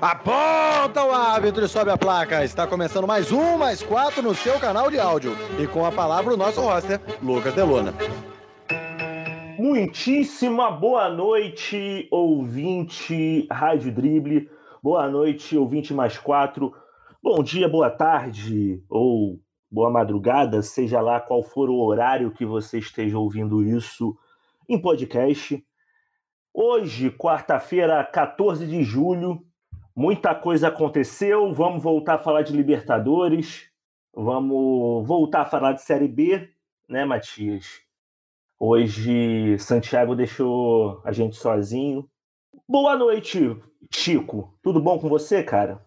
Aponta o árbitro e sobe a placa. Está começando mais um, mais quatro no seu canal de áudio. E com a palavra o nosso roster, Lucas Delona. Muitíssima boa noite, ouvinte Rádio Drible. Boa noite, ouvinte mais quatro. Bom dia, boa tarde ou boa madrugada, seja lá qual for o horário que você esteja ouvindo isso em podcast. Hoje, quarta-feira, 14 de julho, muita coisa aconteceu. Vamos voltar a falar de Libertadores, vamos voltar a falar de Série B, né, Matias? Hoje, Santiago deixou a gente sozinho. Boa noite, Chico. Tudo bom com você, cara?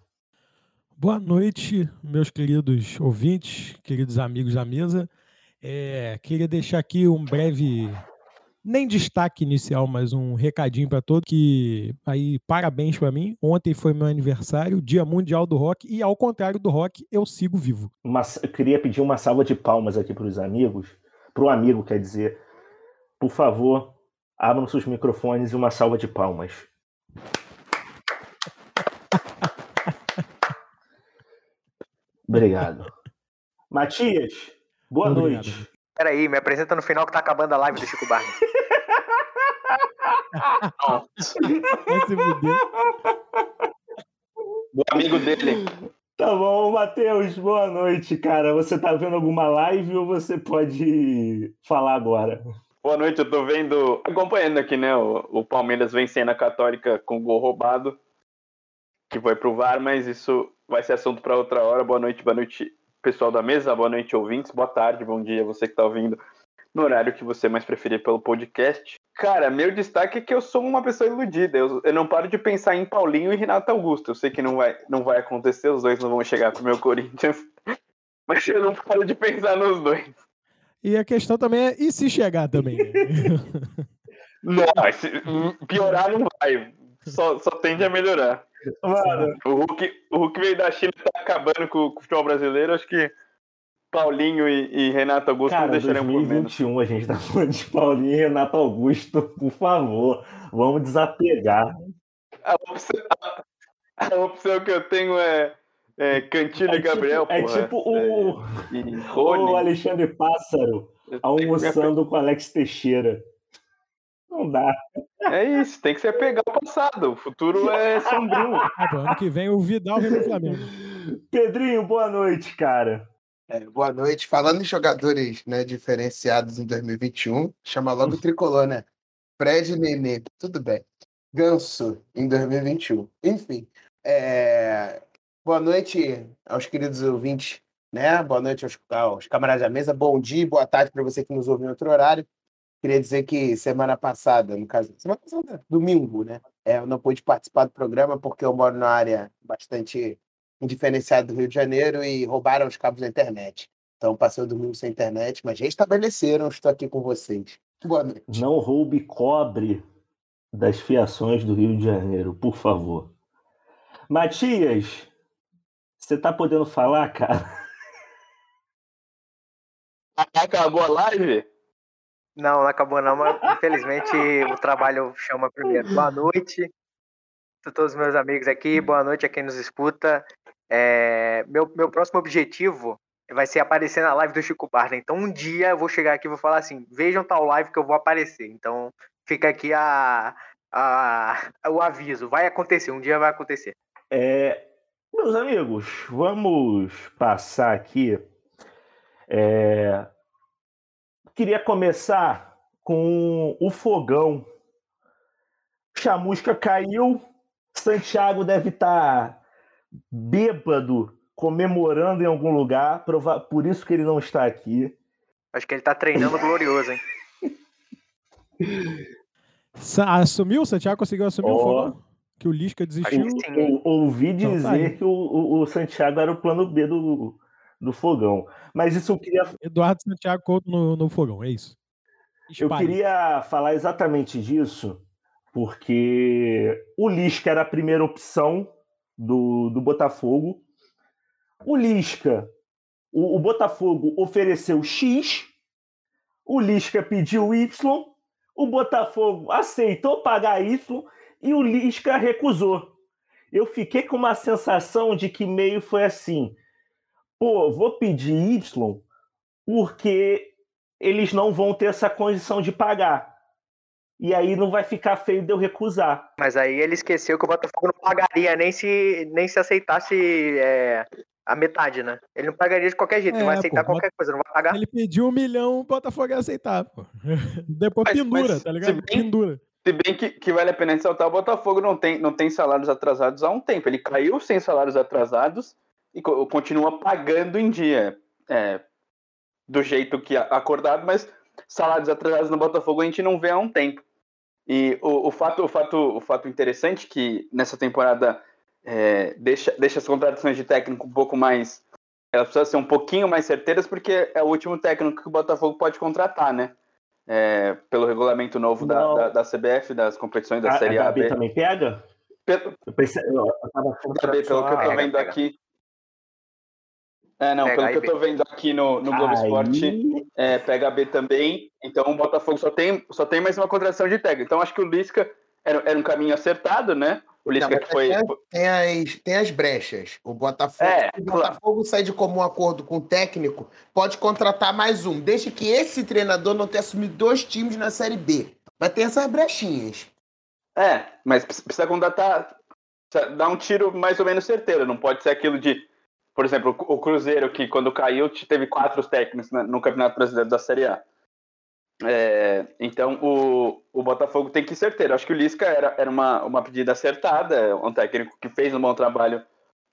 Boa noite, meus queridos ouvintes, queridos amigos da mesa. É, queria deixar aqui um breve nem destaque inicial, mas um recadinho para todos que aí parabéns para mim. Ontem foi meu aniversário, Dia Mundial do Rock e ao contrário do rock, eu sigo vivo. Mas eu queria pedir uma salva de palmas aqui para os amigos, para o amigo, quer dizer, por favor, abram seus microfones e uma salva de palmas. Obrigado. Matias, boa Obrigado. noite. Peraí, me apresenta no final que tá acabando a live do Chico Barney. O amigo dele. Tá bom, Matheus, boa noite, cara. Você tá vendo alguma live ou você pode falar agora? Boa noite, eu tô vendo, acompanhando aqui, né, o, o Palmeiras vencendo a Católica com gol roubado, que foi pro VAR, mas isso vai ser assunto para outra hora. Boa noite, boa noite pessoal da mesa, boa noite, ouvintes, boa tarde, bom dia, você que está ouvindo no horário que você mais preferir pelo podcast. Cara, meu destaque é que eu sou uma pessoa iludida. Eu, eu não paro de pensar em Paulinho e Renato Augusto. Eu sei que não vai, não vai acontecer, os dois não vão chegar pro meu Corinthians. Mas eu não paro de pensar nos dois. E a questão também é, e se chegar também? não, piorar não vai. Só, só tende a melhorar. Mano, o Hulk, o Hulk veio da China e tá acabando com, com, o futebol brasileiro. Acho que Paulinho e, e Renato Augusto Cara, não deixarão 2021 a gente tá falando de Paulinho e Renato Augusto, por favor. Vamos desapegar. A opção, a, a opção que eu tenho é, é Cantilho é e Gabriel. Tipo, é tipo o, é, o Alexandre Pássaro almoçando com Alex Teixeira. Não dá. É isso, tem que se apegar ao passado. O futuro é sombrio. Ah, ano que vem o Vidal vem no Flamengo. Pedrinho, boa noite, cara. É, boa noite. Falando em jogadores né, diferenciados em 2021, chama logo o tricolor, né? Fred Nenê, tudo bem. Ganso em 2021. Enfim. É... Boa noite aos queridos ouvintes, né? Boa noite aos, aos camaradas da mesa. Bom dia, boa tarde para você que nos ouve em outro horário. Queria dizer que semana passada, no caso, semana passada, domingo, né? É, eu não pude participar do programa porque eu moro numa área bastante indiferenciada do Rio de Janeiro e roubaram os cabos da internet. Então passei o domingo sem internet, mas já estabeleceram, estou aqui com vocês. Boa noite. Não roube cobre das fiações do Rio de Janeiro, por favor. Matias, você tá podendo falar, cara? Acabou a live? Não, não acabou não, mas infelizmente o trabalho chama primeiro. Boa noite a todos os meus amigos aqui, boa noite a quem nos escuta. É, meu, meu próximo objetivo vai ser aparecer na live do Chico Barney. Então um dia eu vou chegar aqui e vou falar assim, vejam tal live que eu vou aparecer. Então fica aqui a, a, o aviso, vai acontecer, um dia vai acontecer. É, meus amigos, vamos passar aqui é, queria começar com o fogão. Chamusca caiu, Santiago deve estar tá bêbado, comemorando em algum lugar, por isso que ele não está aqui. Acho que ele está treinando glorioso, hein? Assumiu? O Santiago conseguiu assumir oh. o fogão? Que o Lisca desistiu? Eu, ouvi dizer então, tá que o, o, o Santiago era o plano B do, do fogão. Mas isso eu queria. Eduardo Santiago Couto no, no fogão, é isso. Espalhe. Eu queria falar exatamente disso, porque o Lisca era a primeira opção do, do Botafogo. O Lisca, o, o Botafogo ofereceu X, o Lisca pediu Y, o Botafogo aceitou pagar Y e o Lisca recusou. eu fiquei com uma sensação de que meio foi assim: pô, vou pedir Y porque eles não vão ter essa condição de pagar. E aí não vai ficar feio de eu recusar. Mas aí ele esqueceu que o Botafogo não pagaria nem se, nem se aceitasse é, a metade, né? Ele não pagaria de qualquer jeito, É, ele vai aceitar pô, qualquer coisa, não vai pagar. Ele pediu um milhão, o Botafogo ia aceitar, pô. Depois Mas- pendura, mas tá se ligado? bem- Pendura. Se bem que, que vale a pena ressaltar, o Botafogo não tem, não tem salários atrasados há um tempo. Ele caiu sem salários atrasados e co- continua pagando em dia. É, do jeito que a- acordado, mas salários atrasados no Botafogo a gente não vê há um tempo. E o, o fato, o, fato, o fato interessante é que nessa temporada é, deixa, deixa as contratações de técnico um pouco mais. Elas precisam ser um pouquinho mais certeiras, porque é o último técnico que o Botafogo pode contratar, né? É, pelo regulamento novo da, da, da CBF, das competições da A, Série a A B. também pega? Pelo, Eu pensei, eu, eu tava da B, pelo que eu tô vendo pega. aqui. É, não, pelo que eu tô vendo aqui no, no Globo Aí- Esporte, é, pega a B também. Então o Botafogo só tem, só tem mais uma contratação de técnico. Então acho que o Lisca era, era um caminho acertado, né? O Lisca Não, que foi. tem, as, tem as brechas. O Botafogo, É, se o Botafogo sair de comum acordo com o técnico, pode contratar mais um, desde que esse treinador não tenha assumido dois times na Série B. Mas tem essas brechinhas. É, mas precisa precisa contratar, precisa dar um tiro mais ou menos certeiro. Não pode ser aquilo de, por exemplo, o Cruzeiro, que quando caiu teve quatro técnicos né, no Campeonato Brasileiro da Série A. É, então o, o Botafogo tem que ir certeiro. Acho que o Lisca era, era uma, uma pedida acertada, um técnico que fez um bom trabalho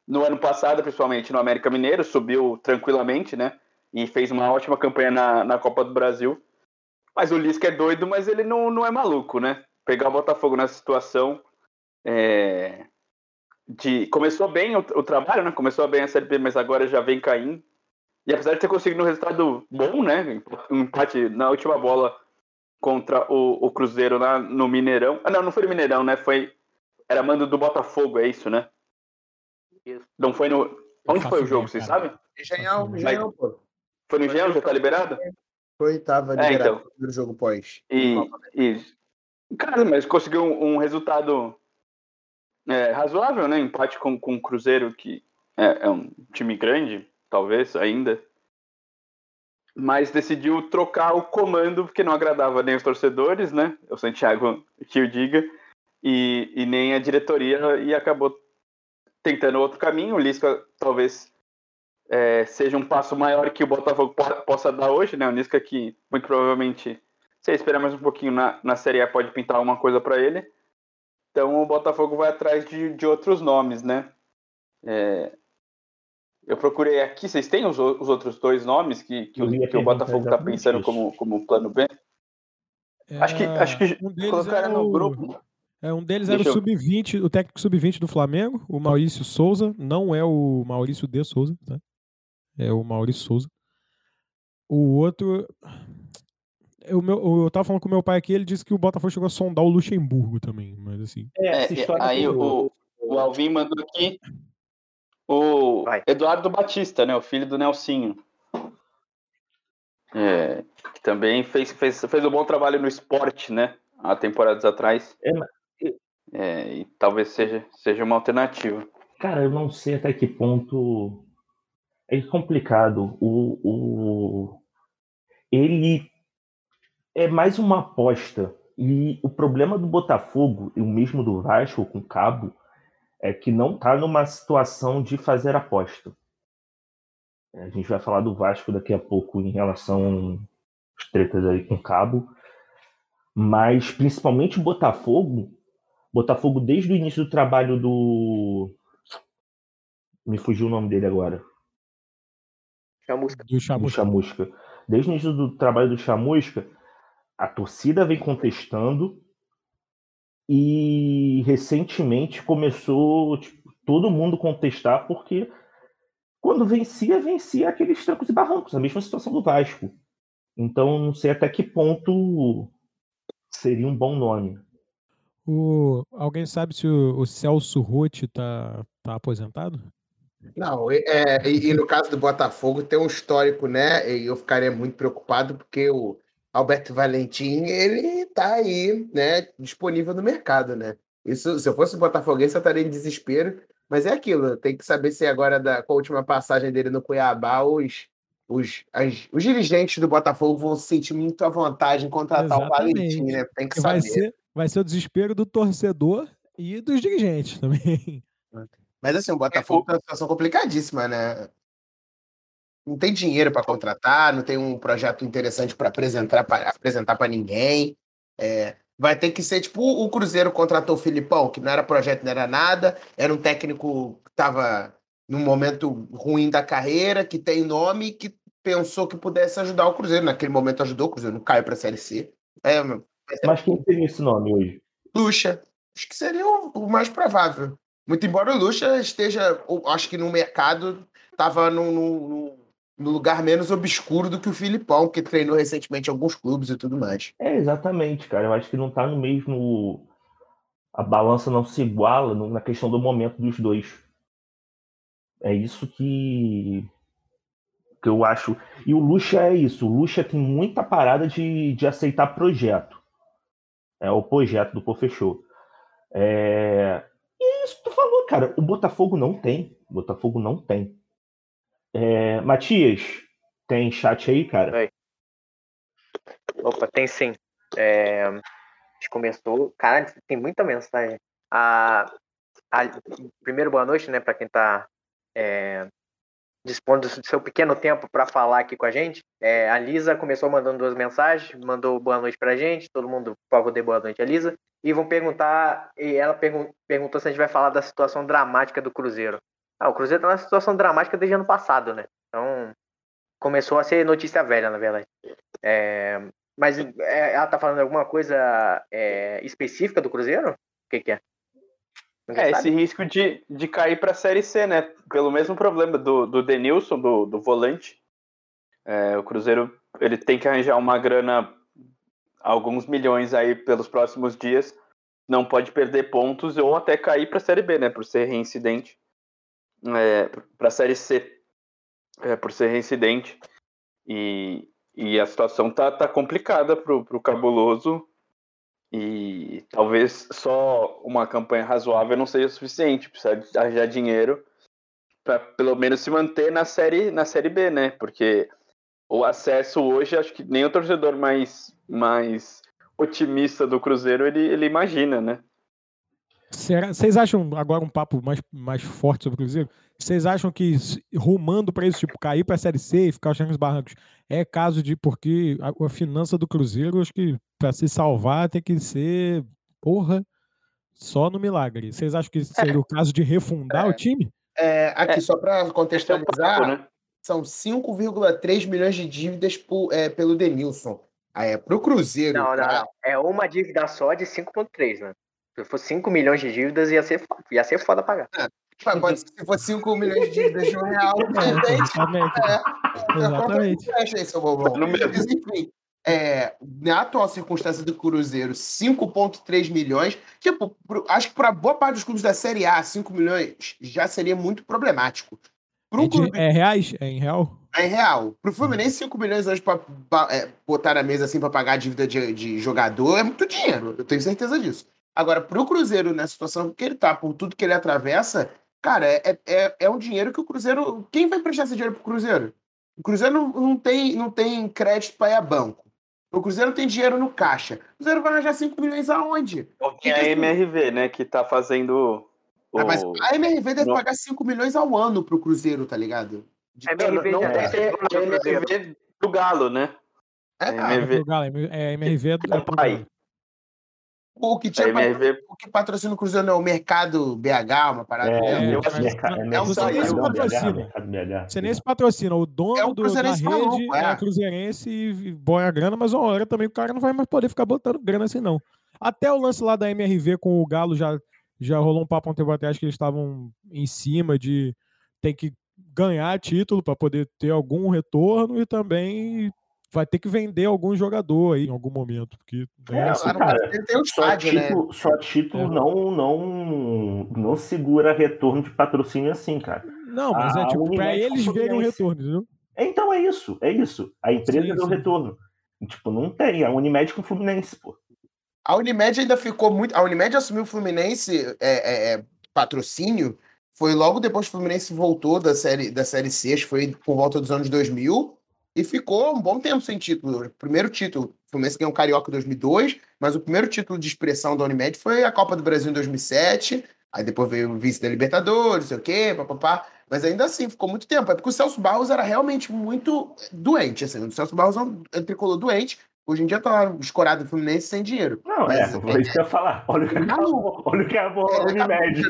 no ano passado, principalmente no América Mineiro, subiu tranquilamente, né? E fez uma ótima campanha na, na Copa do Brasil. Mas o Lisca é doido, mas ele não, não é maluco, né? Pegar o Botafogo nessa situação. é, de Começou bem o, o trabalho, né? Começou bem a Série B, mas agora já vem caindo. E apesar de ter conseguido um resultado bom, né? Um empate na última bola contra o, o Cruzeiro lá no Mineirão. Ah, não, não foi no Mineirão, né? Foi. Era mando do Botafogo, é isso, né? Isso. Não foi no. Onde foi o jogo, vocês sabem? Engenhão. Engenhão, pô. Foi no Engenhão? Já tá liberado? Foi, tava É, liberado então. no primeiro jogo pós. E, e cara, mas conseguiu um, um resultado é, razoável, né? Empate com, com o Cruzeiro, que é, é um time grande, talvez ainda. Mas decidiu trocar o comando, porque não agradava nem os torcedores, né? O Santiago que o diga, e, e nem a diretoria, e acabou tentando outro caminho. O Lisca talvez é, seja um passo maior que o Botafogo po- possa dar hoje, né? O Lisca que muito provavelmente se esperar mais um pouquinho na, na Série A, pode pintar alguma coisa para ele. Então o Botafogo vai atrás de, de outros nomes, né? É, eu procurei aqui, vocês têm os, os outros dois nomes que, que, Eu o, que o Botafogo está pensando isso. como, como plano B? Acho que, É, acho que um deles colocaram é no o- grupo. É, um deles era o Deixa eu- sub-20, o técnico sub-20 do Flamengo, o Maurício Souza. Não é o Maurício de Souza, tá? É o Maurício Souza. O outro. Eu, meu, eu tava falando com meu pai aqui, ele disse que o Botafogo chegou a sondar o Luxemburgo também, mas assim. É, É, aí o, o Alvin mandou aqui o Vai. Eduardo Batista, né? O filho do Nelsinho. É, que também fez, fez, fez um bom trabalho no esporte, né? Há temporadas atrás. É, mas- É, e talvez seja, seja uma alternativa. Cara, eu não sei até que ponto é complicado. O, o... Ele é mais uma aposta. E o problema do Botafogo, e o mesmo do Vasco com o Cabo, é que não está numa situação de fazer aposta. É, A gente vai falar do Vasco daqui a pouco em relação às tretas aí com o Cabo. Mas principalmente o Botafogo, Botafogo desde o início do trabalho do me fugiu o nome dele agora. Chamusca. Do Do Chamusca. Chamusca. Desde o início do trabalho do Chamusca, a torcida vem contestando e recentemente começou tipo, todo mundo contestar porque quando vencia, vencia aqueles trancos e barrancos, a mesma situação do Vasco. Então, não sei até que ponto seria um bom nome. O, alguém sabe se o, o Celso Rotti tá, tá aposentado? Não, e- é, e, e no caso do Botafogo tem um histórico, né? E eu ficaria muito preocupado porque o Alberto Valentim, ele tá aí, né, disponível no mercado, né? Isso, se eu fosse botafoguense, eu estaria em desespero. Mas é aquilo, tem que saber se agora, da, com a última passagem dele no Cuiabá, os, os, as, os dirigentes do Botafogo vão se sentir muito à vontade em contratar Exatamente. o Valentim, né? Tem que Vai saber. ser, vai ser o desespero do torcedor e dos dirigentes também. Mas assim, o Botafogo tá numa situação complicadíssima, né? Não tem dinheiro para contratar, não tem um projeto interessante para apresentar para apresentar para ninguém. É, vai ter que ser tipo o Cruzeiro contratou o Filipão, que não era projeto, não era nada, era um técnico que estava num momento ruim da carreira, que tem nome, que pensou que pudesse ajudar o Cruzeiro. Naquele momento ajudou o Cruzeiro, não caiu para a Série C. É, ser Mas quem tem esse nome hoje? Lucha. Acho que seria o, o mais provável. Muito embora o Lucha esteja, acho que no mercado estava no, no- no lugar menos obscuro do que o Filipão, que treinou recentemente em alguns clubes e tudo mais. É, exatamente, cara. Eu acho que não tá no mesmo. A balança não se iguala no- na questão do momento dos dois. É isso que. que eu acho. E o Lucha é isso. O Lucha tem muita parada de, de aceitar projeto. É o projeto do Pô Fechou. É... E é isso que tu falou, cara. O Botafogo não tem. O Botafogo não tem. É, Matias, tem chat aí, cara? Opa, tem sim. É, a gente começou. Caralho, tem muita mensagem. A, a- primeiro, boa noite, né, para quem tá é, dispondo do seu pequeno tempo para falar aqui com a gente. É, a Lisa começou mandando duas mensagens, mandou boa noite pra gente. Todo mundo, por favor, dê boa noite a Lisa. E vão perguntar, e ela pergun- perguntou se a gente vai falar da situação dramática do Cruzeiro. Ah, o Cruzeiro tá numa situação dramática desde ano passado, né? Então, começou a ser notícia velha, na verdade. É, mas é, ela tá falando alguma coisa é, específica do Cruzeiro? O que, que é? Ninguém É, sabe? esse risco de, de cair para a Série C, né? Pelo mesmo problema do, do Denilson, do, do volante. É, o Cruzeiro ele tem que arranjar uma grana, alguns milhões aí pelos próximos dias. Não pode perder pontos ou até cair para a Série B, né? Por ser reincidente. É, para a Série C, é, por ser reincidente. E, e a situação tá, tá complicada pro, pro Cabuloso. E talvez só uma campanha razoável não seja suficiente. Precisa arranjar dinheiro para pelo menos se manter na série, na série B, né? Porque o acesso hoje, acho que nem o torcedor mais, mais otimista do Cruzeiro ele, ele imagina, né? Será- Vocês acham, agora um papo mais, mais forte sobre o Cruzeiro, vocês acham que rumando para isso, tipo, cair para a Série C e ficar os nos barrancos, é caso de, porque a, a finança do Cruzeiro, acho que para se salvar tem que ser, porra, só no milagre. Vocês acham que seria o caso de refundar o time? É, aqui, É, só para Esse é contextualizar, papo, né? são 5,3 milhões de dívidas por- é, pelo Denilson. Ah, é, pro Cruzeiro. Não, não, tá? não. É uma dívida só de 5,3, né? Se fosse 5 milhões de dívidas, ia ser, fo- ia ser foda pagar. Pode ser, se for 5 milhões de dívidas de um real, de repente, Exatamente. é, a conta Exatamente. não fecha aí, seu bobão. Mas, enfim, é, na atual circunstância do Cruzeiro, 5,3 milhões. Tipo, pro- acho que para boa parte dos clubes da Série A, 5 milhões já seria muito problemático. Para É, de- clube é reais? É em real? é real. Pro Fluminense, 5 milhões hoje para botar na mesa assim para pagar a dívida de, de jogador é muito dinheiro. Eu tenho certeza disso. Agora, pro Cruzeiro, na situação que ele tá, por tudo que ele atravessa, cara, é, é, é um dinheiro que o Cruzeiro. Quem vai prestar esse dinheiro pro Cruzeiro? O Cruzeiro não, não, tem, não tem crédito para ir a banco. O Cruzeiro não tem dinheiro no caixa. O Cruzeiro vai arranjar 5 milhões aonde? Tem a MRV, né? Que tá fazendo. O... Ah, mas a MRV deve Não. pagar 5 milhões ao ano pro Cruzeiro, tá ligado? De- A Não, MRV não tem a MRV do Galo, né? É, a cara, É MRV. pro Galo, é MRV é do É o pai. O que tinha MRV. o que patrocina o Cruzeiro é o Mercado BH, uma parada É, mas- é mas mercado, você nem se BH, patrocina. mercado BH. Você nem se patrocina. O dono É o do, da Cruzeirense rede maluco, é. é. Cruzeirense e põe a grana, mas uma hora também o cara não vai mais poder ficar botando grana assim, não. Até o lance lá da MRV com o Galo já, já rolou um papo um tempo atrás que eles estavam em cima de ter que ganhar título para poder ter algum retorno e também vai ter que vender algum jogador aí em algum momento. Porque É, é, assim, cara, tem Só estádio, né? título, só título É. não, não, não segura retorno de patrocínio assim, cara. Não, mas é a tipo, para eles verem o retorno, entendeu? Então é isso, é isso. A empresa Sim, deu sim. retorno. Tipo, não tem. A Unimed com o Fluminense, pô. A Unimed ainda ficou muito. A Unimed assumiu o Fluminense é, é, é, patrocínio. Foi logo depois que o Fluminense voltou da série, da série C, acho que foi por volta dos anos 2000, e ficou um bom tempo sem título. Primeiro título, o Fluminense ganhou o Carioca em 2002, mas o primeiro título de expressão da Unimed foi a Copa do Brasil em 2007. Aí depois veio o vice da Libertadores, não sei o quê, papapá. Mas ainda assim, ficou muito tempo. É porque o Celso Barros era realmente muito doente. Assim. O Celso Barros é um tricolor doente. Hoje em dia tá escorado do Fluminense sem dinheiro. Não, Mas, é, foi isso que eu ia falar. Olha o que acabou. Olha o que acabou É, a Unimed.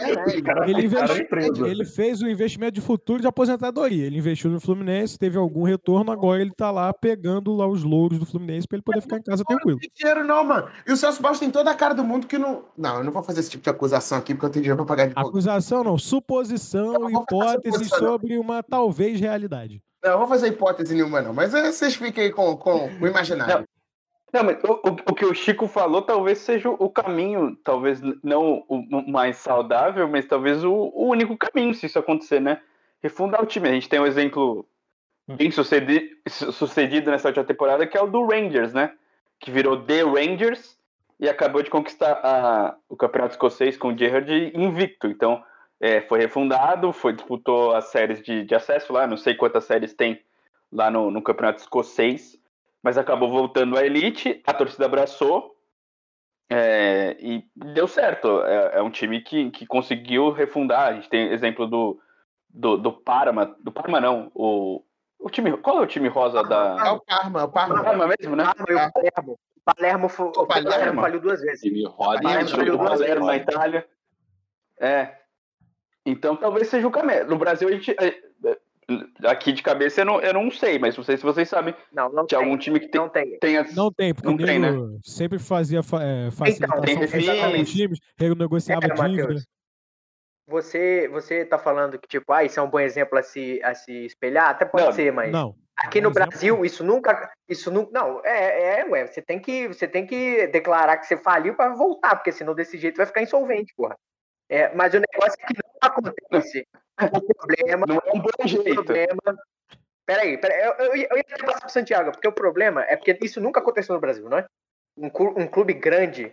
É, Os caras Ele, investi- ele fez o investimento de futuro de aposentadoria. Ele investiu no Fluminense, teve algum retorno, agora ele tá lá pegando lá os louros do Fluminense pra ele poder ficar em casa tranquilo. Não tem dinheiro, não, mano. E o Celso Barros tem toda a cara do mundo que não. Não, eu não vou fazer esse tipo de acusação aqui, porque eu tenho dinheiro pra pagar de volta. Acusação não, suposição, não hipótese suposição, não. sobre uma talvez realidade. Não, vou fazer hipótese nenhuma, não. Mas é, vocês fiquem aí com, com o imaginário. Não, mas o, o, o que o Chico falou talvez seja o caminho, talvez não o, mais saudável, mas talvez o, o único caminho, se isso acontecer, né? Refundar o time. A gente tem um exemplo bem sucedi- su- sucedido nessa última temporada, que é o do Rangers, né? Que virou The Rangers e acabou de conquistar a- o Campeonato Escocês com o Gerrard invicto. Então, é, foi refundado, foi, disputou as séries de, de acesso lá, não sei quantas séries tem lá no, no Campeonato Escocês mas acabou voltando à elite, a torcida abraçou é, e deu certo. É, é um time que, que conseguiu refundar. A gente tem exemplo do, do, do Parma, do Parma não, o, o time, qual é o time rosa É da o Parma, é o Parma. Parma mesmo, né? Ah, e o Palermo. O Palermo, fo- o Palermo. Palermo falhou duas vezes. Time roda Palermo o duas Palermo na. Itália. É. Então talvez seja o caminho. No Brasil a gente é, é, aqui de cabeça eu não, eu não sei, mas não sei se vocês sabem Não, não de tem. algum time que tem, Não tem. tenha Não tem, porque Não o tem, né? sempre fazia fa é, facilitação tem refis. nos times, renegociava É, dívida. Você, você tá falando que, tipo, ah, isso é um bom exemplo a se, a se espelhar? Até pode Não, ser, mas Não. aqui no Brasil, isso nunca. Isso nunca. Não, é, é, ué, você tem que, você tem que declarar que você faliu para voltar, porque senão desse jeito vai ficar insolvente, porra. É, mas o negócio é que não acontece. O problema, não é um bom o jeito. problema. Peraí, peraí, eu, eu, ia- eu ia até passar pro Santiago, porque o problema é porque isso nunca aconteceu no Brasil, não é? Um, um clube grande.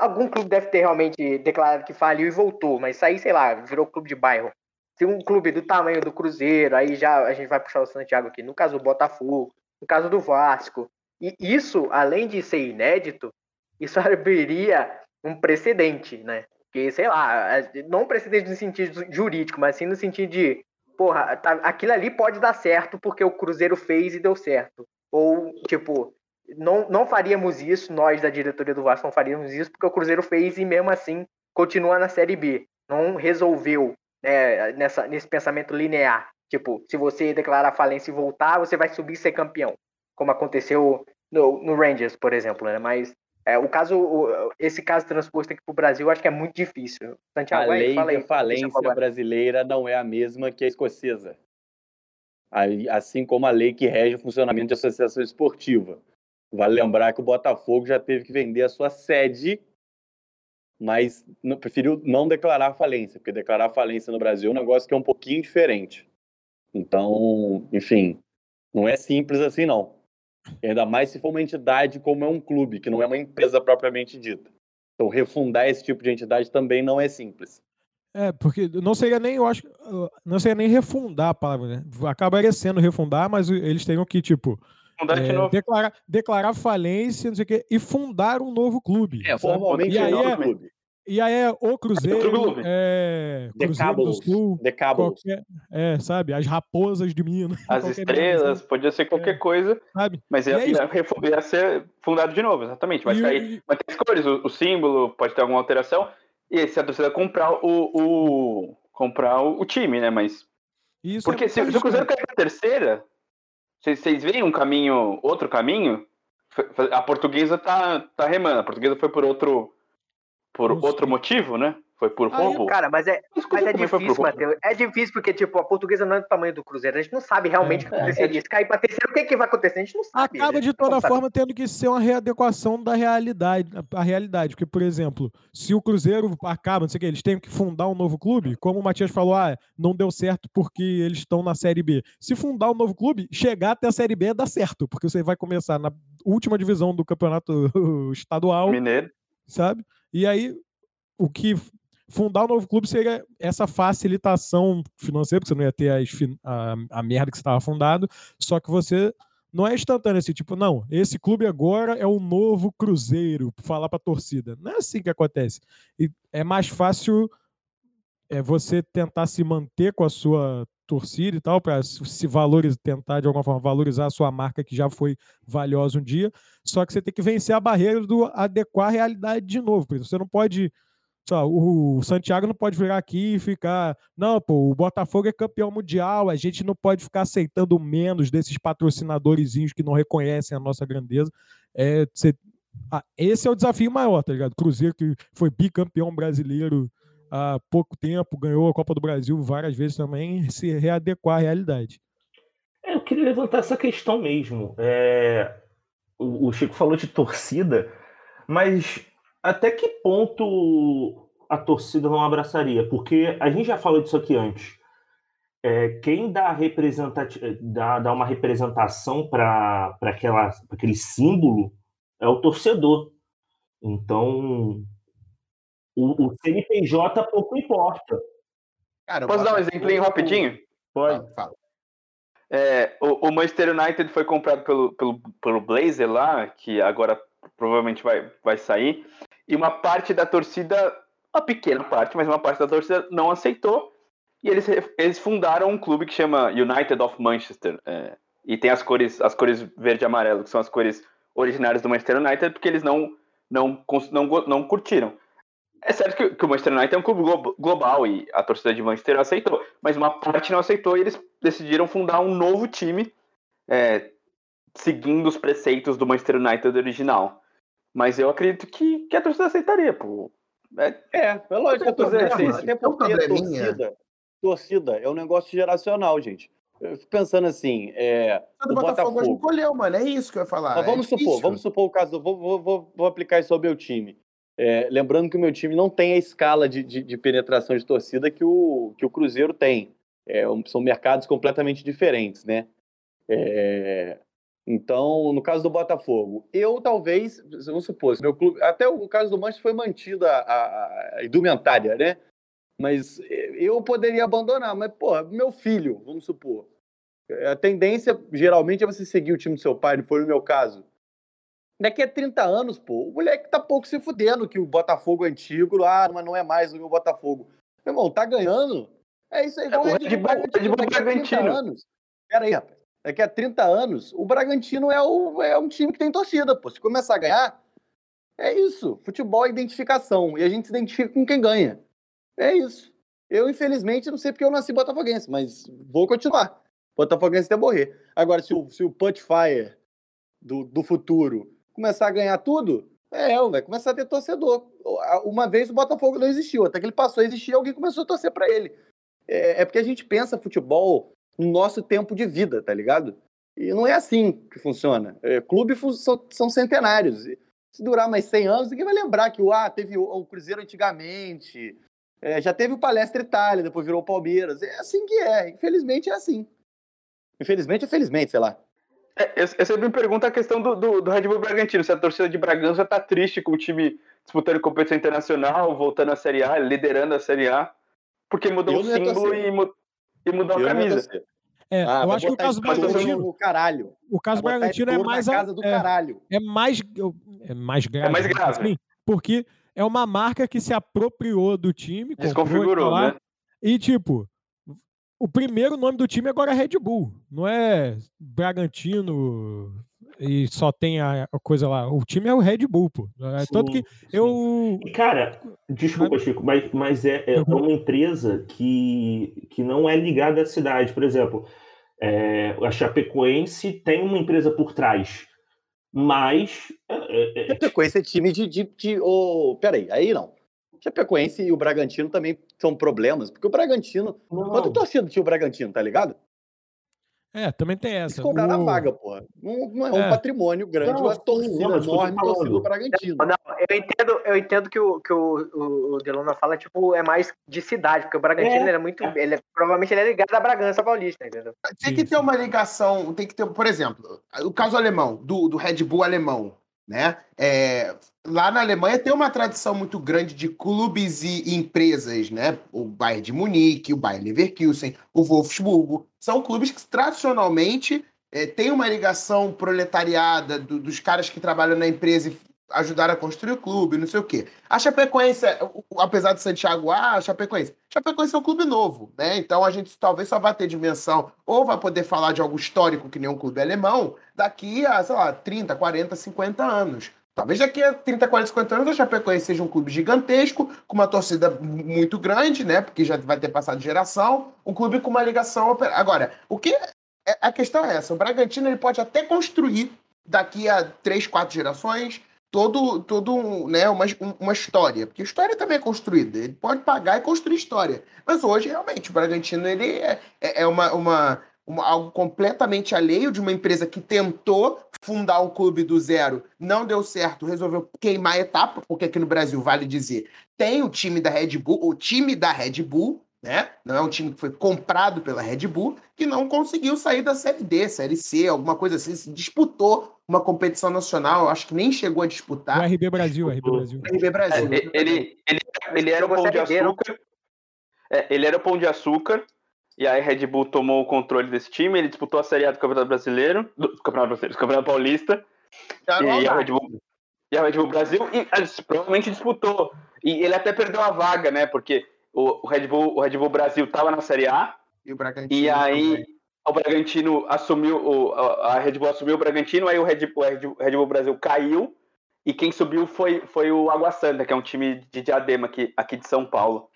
Algum clube deve ter realmente declarado que faliu e voltou, mas isso aí, sei lá, virou clube de bairro. Se um clube do tamanho do Cruzeiro, aí já a gente vai puxar o Santiago aqui, no caso do Botafogo, no caso do Vasco. E isso, além de ser inédito, isso abriria um precedente, né? Porque, sei lá, não precedente no sentido jurídico, mas sim no sentido de, porra, tá- aquilo ali pode dar certo porque o Cruzeiro fez e deu certo. Ou, tipo, não, não faríamos isso, nós da diretoria do Vasco não faríamos isso porque o Cruzeiro fez e mesmo assim continua na Série B. Não resolveu né, nessa, nesse pensamento linear. Tipo, se você declarar falência e voltar, você vai subir e ser campeão. Como aconteceu no, no Rangers, por exemplo, né? Mas é, o caso, o- esse caso transposto aqui pro Brasil, eu acho que é muito difícil. A Santiago, aí, lei fala aí. de falência brasileira não é a mesma que a escocesa. Assim como a lei que rege o funcionamento de associação esportiva. Vale lembrar que o Botafogo já teve que vender a sua sede, mas não- preferiu não declarar falência, porque declarar falência no Brasil é um negócio que é um pouquinho diferente. Então, enfim, não é simples assim, não. Ainda mais se for uma entidade como é um clube, que não é uma empresa propriamente dita. Então, refundar esse tipo de entidade também não é simples. É, porque não seria nem, eu acho, não seria nem refundar a palavra, né? Acabaria sendo refundar, mas eles teriam que, tipo, é, novo. declarar, declarar falência, não sei o quê, e fundar um novo clube. É, sabe? formalmente E aí é clube. E aí é o Cruzeiro, é, The Cruzeiro do. Sul, qualquer, é, sabe, as raposas de Minas. As estrelas, assim, podia ser qualquer coisa, sabe? mas ia, é ia, ia ser fundado de novo, exatamente. Vai sair, vai ter as cores, o, o símbolo, pode ter alguma alteração. E se a torcida comprar o, o comprar o, o time, né? Mas isso porque é se, se o Cruzeiro cair pra terceira, vocês, vocês veem um caminho, outro caminho? A portuguesa tá, tá remando. A portuguesa foi por outro por Não outro motivo, né? Foi por roubo? Cara, mas é, Mas mas é também foi por difícil. Matheus. É difícil porque, tipo, a portuguesa não é do tamanho do Cruzeiro. A gente não sabe realmente o que É, aconteceria. Se cair pra terceiro, o que, que vai acontecer? A gente não sabe. Acaba né? de toda Não sabe. forma tendo que ser uma readequação da realidade, a realidade, porque por exemplo, se o Cruzeiro acaba, não sei o que, eles têm que fundar um novo clube, como o Matias falou, ah, não deu certo porque eles estão na Série B. Se fundar um novo clube, chegar até a Série B dá certo, porque você vai começar na última divisão do campeonato estadual, Mineiro. sabe? E aí o que fundar um novo clube seria essa facilitação financeira, porque você não ia ter as a, a merda que você estava fundado, só que você não é instantâneo assim, tipo, não, esse clube agora é o novo Cruzeiro, falar pra torcida. Não é assim que acontece. E é mais fácil é você tentar se manter com a sua torcida e tal, para se valorizar, tentar de alguma forma valorizar a sua marca que já foi valiosa um dia, só que você tem que vencer a barreira do adequar a realidade de novo. Por você não pode lá, o Santiago não pode virar aqui e ficar. Não, pô, o Botafogo é campeão mundial, a gente não pode ficar aceitando menos desses patrocinadorzinhos que não reconhecem a nossa grandeza. É, você- ah, esse é o desafio maior, tá ligado? Cruzeiro que foi bicampeão brasileiro há pouco tempo, ganhou a Copa do Brasil várias vezes também, se readequar à realidade. É, eu queria levantar essa questão mesmo. É, o, o Chico falou de torcida, mas até que ponto a torcida não abraçaria? Porque a gente já falou disso aqui antes. É, quem dá, dá, dá uma representação para aquele símbolo é o torcedor. Então, o, o CNPJ pouco importa. Cara, Posso dar um exemplinho rapidinho? Pode. Fala, fala. É, o, o Manchester United foi comprado pelo, pelo, pelo Blazer lá, que agora provavelmente vai, vai sair, e uma parte da torcida, uma pequena parte, mas uma parte da torcida não aceitou, e eles, eles fundaram um clube que chama United of Manchester, é, e tem as cores, as cores verde e amarelo, que são as cores originárias do Manchester United, porque eles não, não, não, não curtiram. É certo que, que o Manchester United é um clube glo- global e a torcida de Manchester aceitou, mas uma parte não aceitou e eles decidiram fundar um novo time é, seguindo os preceitos do Manchester United original. Mas eu acredito que, que a torcida aceitaria, pô. É, É, é lógico que a é, torcida sim. até Tem um porque probleminha. torcida, torcida é um negócio geracional, gente. Eu fico pensando assim, é, O Botafogo Botafogo. encolheu, mano. É isso que eu ia falar. Mas é vamos supor, difícil. vamos supor o caso, do- vou, vou, vou, vou aplicar isso ao meu time. É, lembrando que o meu time não tem a escala de, de, de penetração de torcida que o, que o Cruzeiro tem. É, são mercados completamente diferentes, né? É, então, no caso do Botafogo, eu talvez, vamos supor, meu clube, até o caso do Manchester foi mantida a, a- indumentária, né? Mas eu poderia abandonar, mas, pô, meu filho, vamos supor. A tendência, geralmente, é você seguir o time do seu pai, não foi o meu caso. Daqui a 30 anos, pô, o moleque tá pouco se fudendo que o Botafogo antigo, ah, mas não é mais o meu Botafogo. Meu irmão, tá ganhando? É isso aí, igual o o Red Bull- Red Bull daqui a 30 Bragantino. anos. Pera aí, rapaz. Daqui a 30 anos, o Bragantino é, o, é um time que tem torcida, pô. Se começar a ganhar, é isso. Futebol é identificação. E a gente se identifica com quem ganha. É isso. Eu, infelizmente, não sei porque eu nasci botafoguense, mas vou continuar. Botafoguense até morrer. Agora, se o, se o Putfire do, do futuro começar a ganhar tudo, é, vai começar a ter torcedor. Uma vez o Botafogo não existiu, até que ele passou a existir alguém começou a torcer para ele. É, é porque a gente pensa futebol no nosso tempo de vida, tá ligado? E não é assim que funciona. É, são, são centenários. Se durar mais 100 anos, ninguém vai lembrar que ah, teve o, Cruzeiro antigamente, é, já teve o Palestra Itália, depois virou o Palmeiras. É assim que é. Infelizmente é assim. Infelizmente ou felizmente, sei lá. É, eu, eu sempre me pergunto a questão do, do, do Red Bull Bragantino, se a torcida de Bragança tá triste com o time disputando competição internacional, voltando à Série A, liderando a Série A, porque mudou Eu o símbolo e, mu- e mudou a Eu ia camisa. É, Ah, eu acho que o caso do Bragantino, no caralho. o caso do Bragantino é mais a- casa do é, caralho. é mais é mais grave, mais vamos grave. assim, porque é uma marca que se apropriou do time, Desconfigurou, lá, né? E tipo, o primeiro nome do time agora é Red Bull, não é Bragantino e só tem a coisa lá. O time é o Red Bull, pô. É, Tanto que Sim, sim. eu E, Cara, desculpa, Chico, mas, mas é, é Uhum. uma empresa que, que não é ligada à cidade. Por exemplo, é, a Chapecoense tem uma empresa por trás, mas é, é, é, Chapecoense é time de. de, de oh, peraí, aí não. Chapecoense e o Bragantino também são problemas, porque o Bragantino. Não. Quanto torcida tinha o Bragantino, tá ligado? É, também tem Eles essa. cobraram a O- vaga, porra. Não, não é um É. patrimônio grande, Não, uma sim, torcida não, enorme, torcida do Bragantino. Não, eu entendo, eu entendo que o que o, o, o Delona fala, tipo, é mais de cidade, porque o Bragantino É. ele é muito. Ele é- provavelmente ele é ligado à Bragança Paulista, entendeu? Tem que ter uma ligação, tem que ter, por exemplo, o caso alemão, do, do Red Bull alemão, né? É, lá na Alemanha tem uma tradição muito grande de clubes e empresas, né? O Bayern de Munique, o Bayern Leverkusen, o Wolfsburgo. São clubes que tradicionalmente é, têm uma ligação proletariada do- dos caras que trabalham na empresa e ajudaram a construir o clube, não sei o quê. A Chapecoense, apesar de Santiago, ah, a Chapecoense. Chapecoense é um clube novo, né? Então a gente talvez só vai ter dimensão ou vai poder falar de algo histórico que nem um clube alemão daqui a, sei lá, 30, 40, 50 anos. Talvez daqui a 30, 40, 50 anos a Chapecoense seja um clube gigantesco, com uma torcida mu- muito grande, né? Porque já vai ter passado geração, um clube com uma ligação. opera- Agora, o que é- a questão é essa: o Bragantino ele pode até construir daqui a três, quatro gerações todo, todo um, né, uma, um- uma história. Porque história também é construída. Ele pode pagar e construir história. Mas hoje, realmente, o Bragantino ele é, é é uma, uma, uma- algo completamente alheio de uma empresa que tentou fundar um clube do zero, não deu certo, resolveu queimar a etapa, porque aqui no Brasil, vale dizer, tem o time da Red Bull, o time da Red Bull, né? Não é um time que foi comprado pela Red Bull, que não conseguiu sair da Série D, Série C, alguma coisa assim, se disputou uma competição nacional, acho que nem chegou a O disputar. RB Brasil, RB Brasil. RB Brasil. É, ele, ele, ele era o pão de açúcar. É, ele era o pão de açúcar. E aí a Red Bull tomou o controle desse time. Ele disputou a Série A do Campeonato Brasileiro. Do Campeonato Brasileiro, do Campeonato Paulista. Já não E a. Red Bull, e a Red Bull Brasil. E ah, provavelmente disputou. E ele até perdeu a vaga, né? Porque o, o Red, Bull, o Red Bull Brasil estava na Série A. E o Bragantino E aí também. O Bragantino assumiu, o, a Red Bull assumiu o Bragantino, aí o Red, o Red, Red Bull Brasil caiu, e quem subiu foi, foi o Água Santa, que é um time de Diadema aqui, aqui de São Paulo.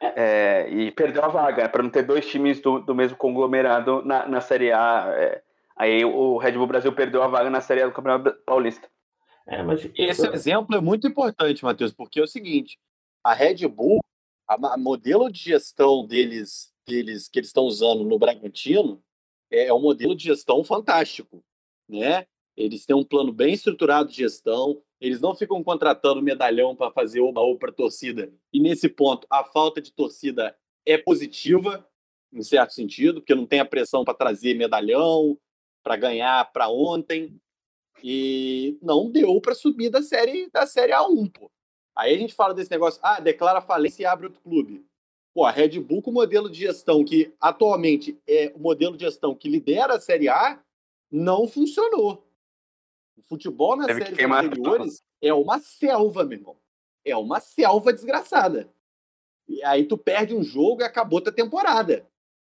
É, e perdeu a vaga, para não ter dois times do, do mesmo conglomerado na, na Série A. é. aí o Red Bull Brasil perdeu a vaga na Série A do Campeonato Paulista. É, mas Esse exemplo é muito importante, Matheus, porque é o seguinte: a Red Bull, ma- modelo de gestão deles, deles que eles estão usando no Bragantino é, é um modelo de gestão fantástico, né? Eles têm um plano bem estruturado de gestão, eles não ficam contratando medalhão para fazer oba para torcida. E nesse ponto, a falta de torcida é positiva, em certo sentido, porque não tem a pressão para trazer medalhão, para ganhar para ontem e não deu para subir da série da série A1, pô. Aí a gente fala desse negócio, ah, declara falência e abre outro clube. Pô, a Red Bull com o modelo de gestão que atualmente é o modelo de gestão que lidera a série A não funcionou. O futebol nas que séries anteriores é uma selva, meu irmão. É uma selva desgraçada. E aí tu perde um jogo e acabou tua temporada.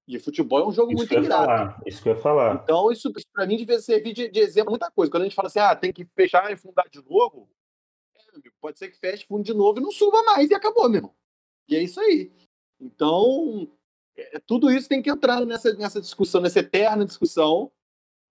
E futebol é um jogo isso muito ingrato. falar. Isso que eu ia falar. Então, isso, isso para mim devia servir de, de exemplo muita coisa. Quando a gente fala assim, ah, tem que fechar e fundar de novo, é, amigo, pode ser que feche, funde de novo e não suba mais e acabou, meu irmão. E é isso aí. Então, é, tudo isso tem que entrar nessa, nessa discussão, nessa eterna discussão,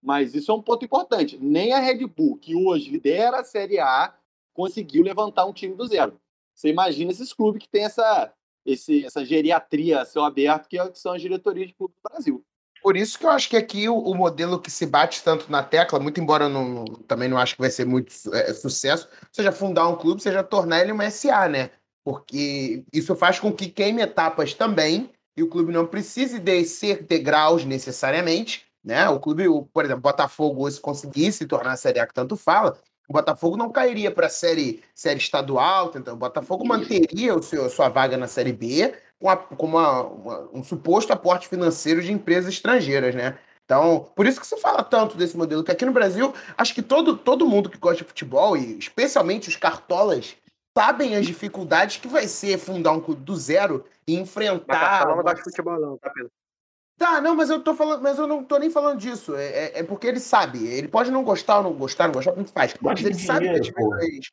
mas isso é um ponto importante. Nem a Red Bull, que hoje lidera a Série A, conseguiu levantar um time do zero. Você imagina esses clubes que têm essa, esse, essa geriatria a céu aberto, que é- que são as diretorias de clube do Brasil. Por isso que eu acho que aqui o, o modelo que se bate tanto na tecla, muito embora eu não, também não acho que vai ser muito é, sucesso, seja fundar um clube, seja tornar ele uma SA, né? Porque isso faz com que queime etapas também e o clube não precise descer degraus necessariamente, né? O clube, por exemplo, Botafogo, se conseguisse se tornar a Série A que tanto fala, o Botafogo não cairia para a série, série estadual, então o Botafogo manteria o seu, sua vaga na Série B com, a- com uma- uma- um suposto aporte financeiro de empresas estrangeiras, né? Então, por isso que se fala tanto desse modelo, que aqui no Brasil, acho que todo, todo mundo que gosta de futebol, e especialmente os cartolas, sabem as dificuldades que vai ser fundar um clube do zero e Mas enfrentar. Não uma- gosta de futebol, não, tá, Pedro? Tá, não, mas eu tô falando, mas eu não tô nem falando disso. É, é- é porque ele sabe. Ele pode não gostar ou não gostar, não gostar, tanto faz. Mas ele sabe que as.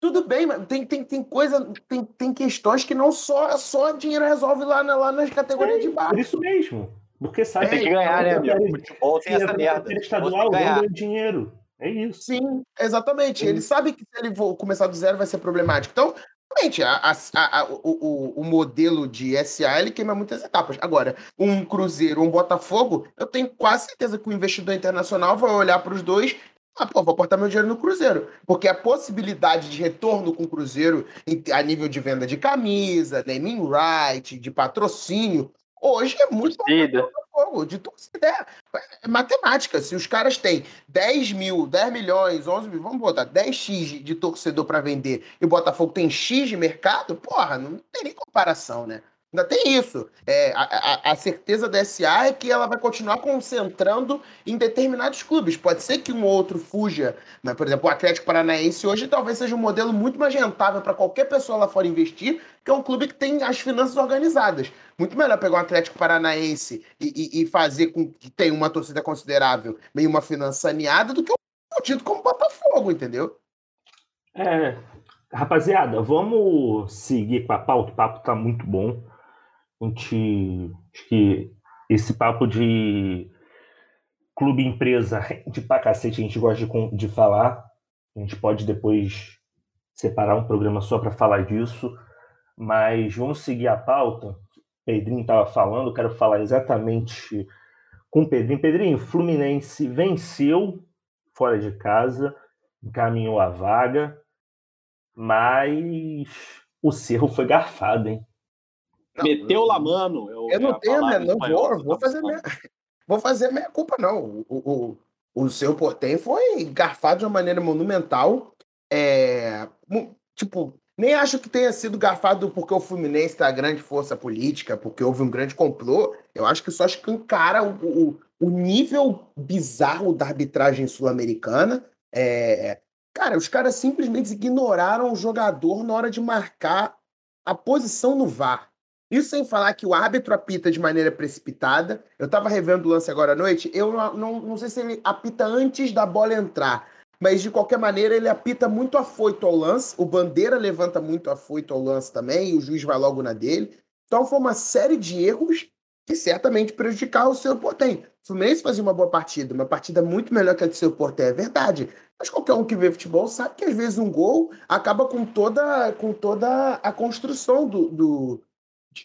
Tudo bem, mas tem, tem, tem coisa, tem, tem questões que não só, só dinheiro resolve lá, na, lá nas categorias de Por baixo. isso mesmo. Porque sabe Tem que ganhar, né, amigo? amigo? Futebol tem essa merda. Estadual ganha dinheiro. É isso. Sim, exatamente. Ele sabe que se ele for começar do zero vai ser problemático. Então, Realmente, a, a, a, o, o, modelo de SA ele queima muitas etapas. Agora, um Cruzeiro, um Botafogo, eu tenho quase certeza que o investidor internacional vai olhar para os dois ah, pô, vou aportar meu dinheiro no Cruzeiro. Porque a possibilidade de retorno com o Cruzeiro a nível de venda de camisa, naming right, de patrocínio, hoje é muito torcida. De torcida. É, é, matemática. Se os caras têm 10 mil, 10 milhões, 11 mil, vamos botar 10x de torcedor para vender e o Botafogo tem X de mercado, porra, não tem nem comparação, né? Ainda tem isso. É, a, a, a, certeza da SA é que ela vai continuar concentrando em determinados clubes. Pode ser que um outro fuja. Né? Por exemplo, o Atlético Paranaense hoje talvez seja um modelo muito mais rentável para qualquer pessoa lá fora investir, que é um clube que tem as finanças organizadas. Muito melhor pegar um Atlético Paranaense e, e, e fazer com que tenha uma torcida considerável, meio uma finança saneada, do que um tido como Botafogo, entendeu? É, rapaziada, vamos seguir com a pauta. O papo tá muito bom gente, acho que esse papo de clube empresa de pra cacete a gente gosta de, de falar. A gente pode depois separar um programa só para falar disso, mas vamos seguir a pauta. Pedrinho estava falando, quero falar exatamente com o Pedrinho. Pedrinho, Fluminense venceu fora de casa, encaminhou a vaga, mas o Cerro foi garfado, hein? Não, Meteu lá, mano. Eu, eu não tenho, né? Não vou, vou fazer minha, vou fazer minha culpa, não. O, o, o seu Portem foi garfado de uma maneira monumental. É, tipo, nem acho que tenha sido garfado porque o Fluminense está grande força política, porque houve um grande complô. Eu acho que só escancara o, o, o nível bizarro da arbitragem sul-americana. É, cara, os caras simplesmente ignoraram o jogador na hora de marcar a posição no VAR. Isso sem falar que o árbitro apita de maneira precipitada. Eu estava revendo o lance agora à noite. Eu não, não, não, sei se ele apita antes da bola entrar, mas de qualquer maneira ele apita muito afoito ao lance. O Bandeira levanta muito afoito ao lance também, e o juiz vai logo na dele. Então foi uma série de erros que certamente prejudicaram o seu Portem. O Fluminense fazia uma boa partida, uma partida muito melhor que a do seu Portem, é verdade. Mas qualquer um que vê futebol sabe que às vezes um gol acaba com toda, com toda a construção do, do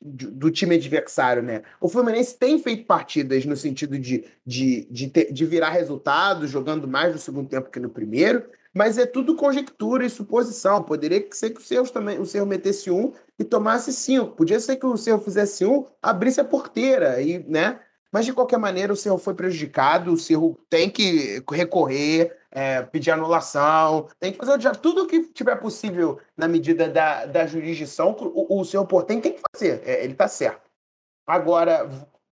do time adversário, né? O Fluminense tem feito partidas no sentido de, de, de, ter, de virar resultados, jogando mais no segundo tempo que no primeiro, mas é tudo conjectura e suposição. Poderia ser que o Cerro também, o Cerro metesse um e tomasse cinco. Podia ser que o Cerro fizesse um, abrisse a porteira e, né? Mas de qualquer maneira o Cerro foi prejudicado, o Cerro tem que recorrer, é, pedir anulação, tem que fazer o tudo que tiver possível na medida da, da jurisdição, o, o senhor Portem tem que fazer, é, ele está certo. Agora,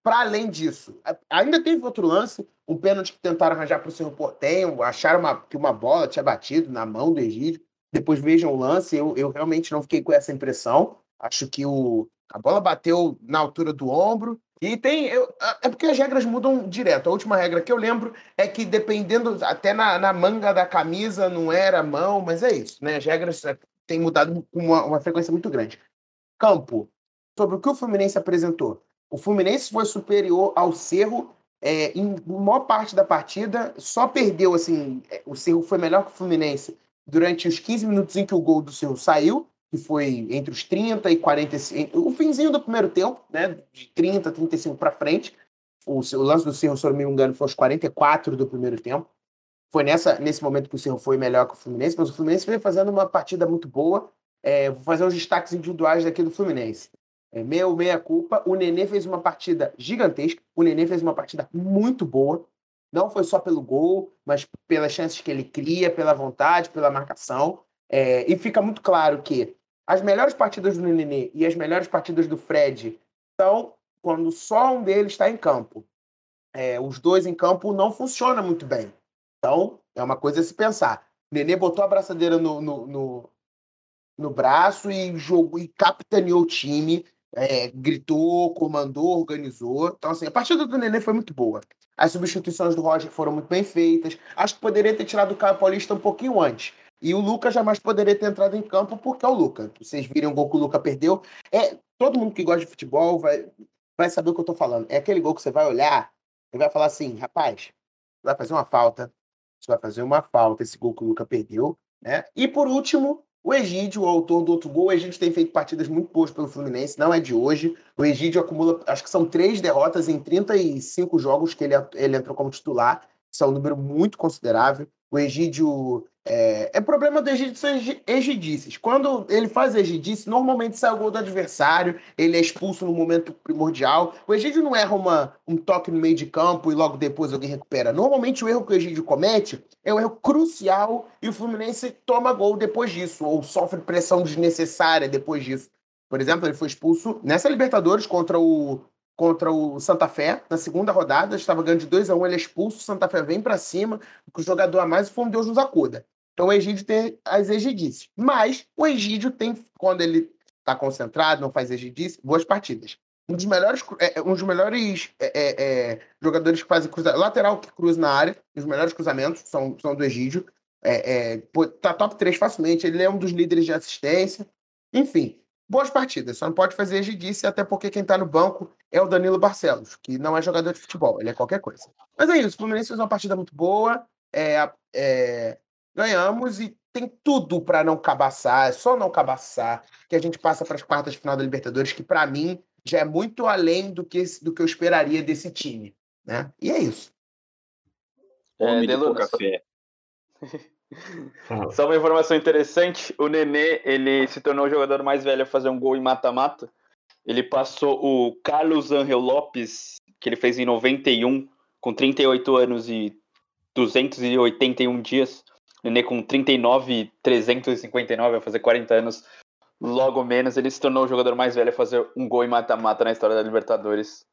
para além disso, ainda teve outro lance, um pênalti que tentaram arranjar para o senhor Portem, acharam uma, que uma bola tinha batido na mão do Egídio, depois vejam o lance, eu, eu realmente não fiquei com essa impressão, acho que o, a bola bateu na altura do ombro, e tem. Eu, é porque as regras mudam direto. A última regra que eu lembro é que, dependendo, até na, na manga da camisa não era mão, mas é isso, né? As regras é, têm mudado com uma, uma frequência muito grande. Campo. Sobre o que o Fluminense apresentou. O Fluminense foi superior ao Cerro é, em maior parte da partida, só perdeu, assim, é, o Cerro foi melhor que o Fluminense durante os 15 minutos em que o gol do Cerro saiu, que foi entre os 30 e 45, o finzinho do primeiro tempo, né, de 30, 35 para frente. O, o lance do Cerro, se eu não me engano, foi aos 44 do primeiro tempo. Foi nessa, nesse momento que o Cerro foi melhor que o Fluminense, mas o Fluminense veio fazendo uma partida muito boa. É, vou fazer os destaques individuais daqui do Fluminense. É, meu, meia culpa. O Nenê fez uma partida gigantesca. O Nenê fez uma partida muito boa. Não foi só pelo gol, mas pelas chances que ele cria, pela vontade, pela marcação. É, e fica muito claro que as melhores partidas do Nenê e as melhores partidas do Fred são quando só um deles está em campo. É, os dois em campo não funciona muito bem. Então, é uma coisa a se pensar. O Nenê botou a braçadeira no, no, no, no braço e jogou e capitaneou o time, é, gritou, comandou, organizou. Então, assim, a partida do Nenê foi muito boa. As substituições do Roger foram muito bem feitas. Acho que poderia ter tirado o Caio Paulista um pouquinho antes. E o Lucas jamais poderia ter entrado em campo porque é o Lucas. Vocês viram o gol que o Lucas perdeu. É, todo mundo que gosta de futebol vai, vai saber o que eu tô falando. É aquele gol que você vai olhar e vai falar assim, rapaz, vai fazer uma falta. Você vai fazer uma falta, esse gol que o Lucas perdeu. Né? E por último, O Egídio, o autor do outro gol, o Egídio tem feito partidas muito boas pelo Fluminense, não é de hoje. O Egídio acumula, acho que são três derrotas em 35 jogos que ele, ele entrou como titular. Isso é um número muito considerável. O Egídio. É, é problema do Egídio são egidices. Quando ele faz egidice, normalmente sai o gol do adversário, ele é expulso no momento primordial. O Egídio não erra uma, um toque no meio de campo e logo depois alguém recupera. Normalmente o erro que o Egídio comete é um erro crucial e o Fluminense toma gol depois disso, ou sofre pressão desnecessária depois disso. Por exemplo, ele foi expulso nessa Libertadores contra o, contra o Santa Fé na segunda rodada, estava ganhando de 2 a 1 um, ele é expulso, o Santa Fé vem para cima, o jogador a mais foi um Deus nos acuda. Então o Egídio tem as egidices. Mas o Egídio tem, quando ele está concentrado, não faz egidice, boas partidas. Um dos melhores, é, é, um dos melhores é, é, é, jogadores que fazem cruzamento, lateral que cruza na área, os melhores cruzamentos são, são do Egídio. É, é, tá top 3 facilmente, ele é um dos líderes de assistência. Enfim, boas partidas. Só não pode fazer egidice, até porque quem está no banco é o Danilo Barcelos, que não é jogador de futebol, ele é qualquer coisa. Mas é isso, o Fluminense fez uma partida muito boa, é, é, ganhamos e tem tudo para não cabaçar, é só não cabaçar que a gente passa para as quartas de final da Libertadores, que para mim já é muito além do que, do que eu esperaria desse time. Né? E é isso. É, Delu, café. Só uma informação interessante: o Nenê ele se tornou o jogador mais velho a fazer um gol em mata-mata. Ele passou o Carlos Angel Lopes, que ele fez em 91, com 38 anos e 281 dias. O Nenê com 39 359, vai fazer 40 anos. Logo menos, ele se tornou o jogador mais velho a fazer um gol em mata-mata na história da Libertadores.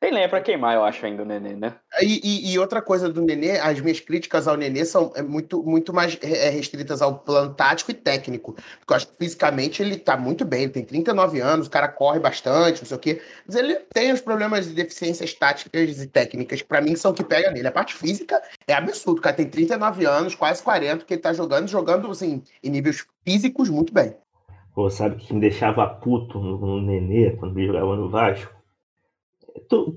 Tem lenha pra queimar, eu acho, ainda o Nenê, né? E, e, e, outra coisa do Nenê, as minhas críticas ao Nenê são é muito, muito mais é, restritas ao plano tático e técnico. Porque eu acho que fisicamente ele tá muito bem, ele tem 39 anos, o cara corre bastante, não sei o quê. Mas ele tem os problemas de deficiências táticas e técnicas, que pra mim são o que pega nele. A parte física é absurdo. O cara tem 39 anos, quase 40, que ele tá jogando, jogando, assim, em níveis físicos muito bem. Pô, sabe que me deixava puto no, no Nenê, quando ele jogava no Vasco?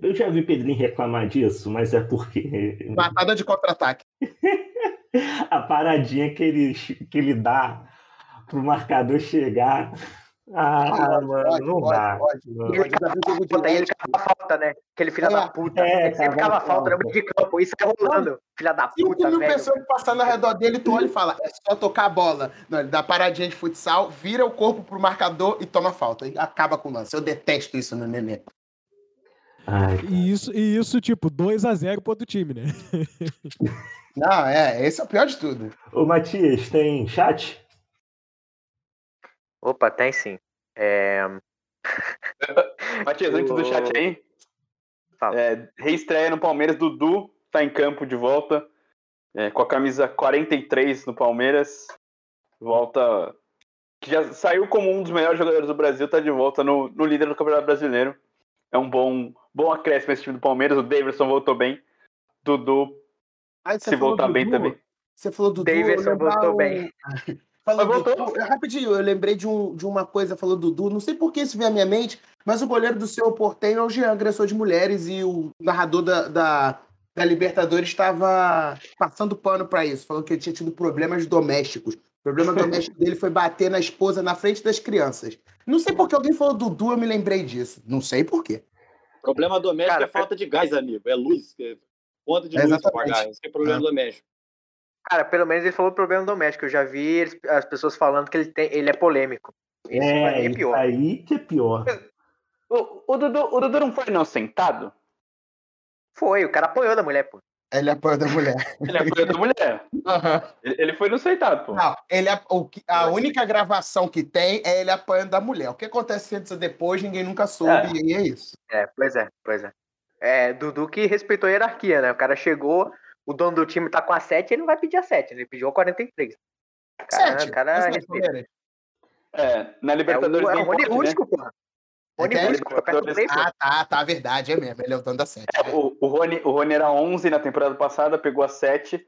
Eu já vi Pedrinho reclamar disso, mas é porque. Matada de contra-ataque. a paradinha que ele, que ele dá pro marcador chegar. Ah, ah mano, pode, não pode, dá. Pode, pode. Ele cava ele cava falta, né? Aquele filho é, da puta. É, ele sempre cava falta no meio de campo. Isso é rolando, filha da puta. 5 mil velho. pessoas passando ao redor dele, tu olha e fala: é só tocar a bola. Não, ele dá paradinha de futsal, vira o corpo pro marcador e toma falta. E acaba com o lance. Eu detesto isso no Nenê. Ai, e, isso, e isso, tipo, 2 a 0 pro outro time, né? Não, é, esse é o pior de tudo. Ô, Matias, tem chat? Opa, tem sim. É... Matias, antes do chat aí, é, reestreia no Palmeiras, Dudu tá em campo de volta, é, com a camisa 43 no Palmeiras, volta, que já saiu como um dos melhores jogadores do Brasil, tá de volta no, no líder do Campeonato Brasileiro. É um bom bom acréscimo esse time do Palmeiras. O Davidson voltou bem. Dudu se voltar bem também. Você falou do Davidson voltou bem. Falou voltou. rapidinho, eu lembrei de, um, de uma coisa, falou Dudu, não sei por que isso veio à minha mente, mas o goleiro do seu Portenho é o Jean, agressor de mulheres, e o narrador da, da, da Libertadores estava passando pano para isso, falou que ele tinha tido problemas domésticos. O problema doméstico dele foi bater na esposa na frente das crianças. Não sei por que alguém falou Dudu, eu me lembrei disso. Não sei por quê. Problema doméstico Cara, é falta de gás, amigo. É luz. É conta de é luz para pagar. Isso é problema é. doméstico. Cara, pelo menos ele falou problema doméstico. Eu já vi as pessoas falando que ele, tem, ele é polêmico. Isso é, é pior. aí que é pior. O, o, Dudu, o Dudu não foi não sentado? Foi, o cara apoiou da mulher, pô. Ele apoiou da mulher. Ele apoiou da mulher. Uhum. Ele, foi no sentado, pô. Não, ele, o, a única gravação que tem é ele apoiando da mulher. O que acontece antes ou depois, ninguém nunca soube, é. e é isso. É, pois é, pois é. É, Dudu que respeitou a hierarquia, né? O cara chegou, o dono do time tá com a 7, ele não vai pedir a 7, ele pediu a 43. O cara, 7? O cara respeita. É, na Libertadores. É o, é o Rony Rústico, né? porra. Rony é Ah, tá, tá, verdade, é mesmo. Ele é o dono da 7. É, o, o, Rony, o Rony era 11 na temporada passada, pegou a 7.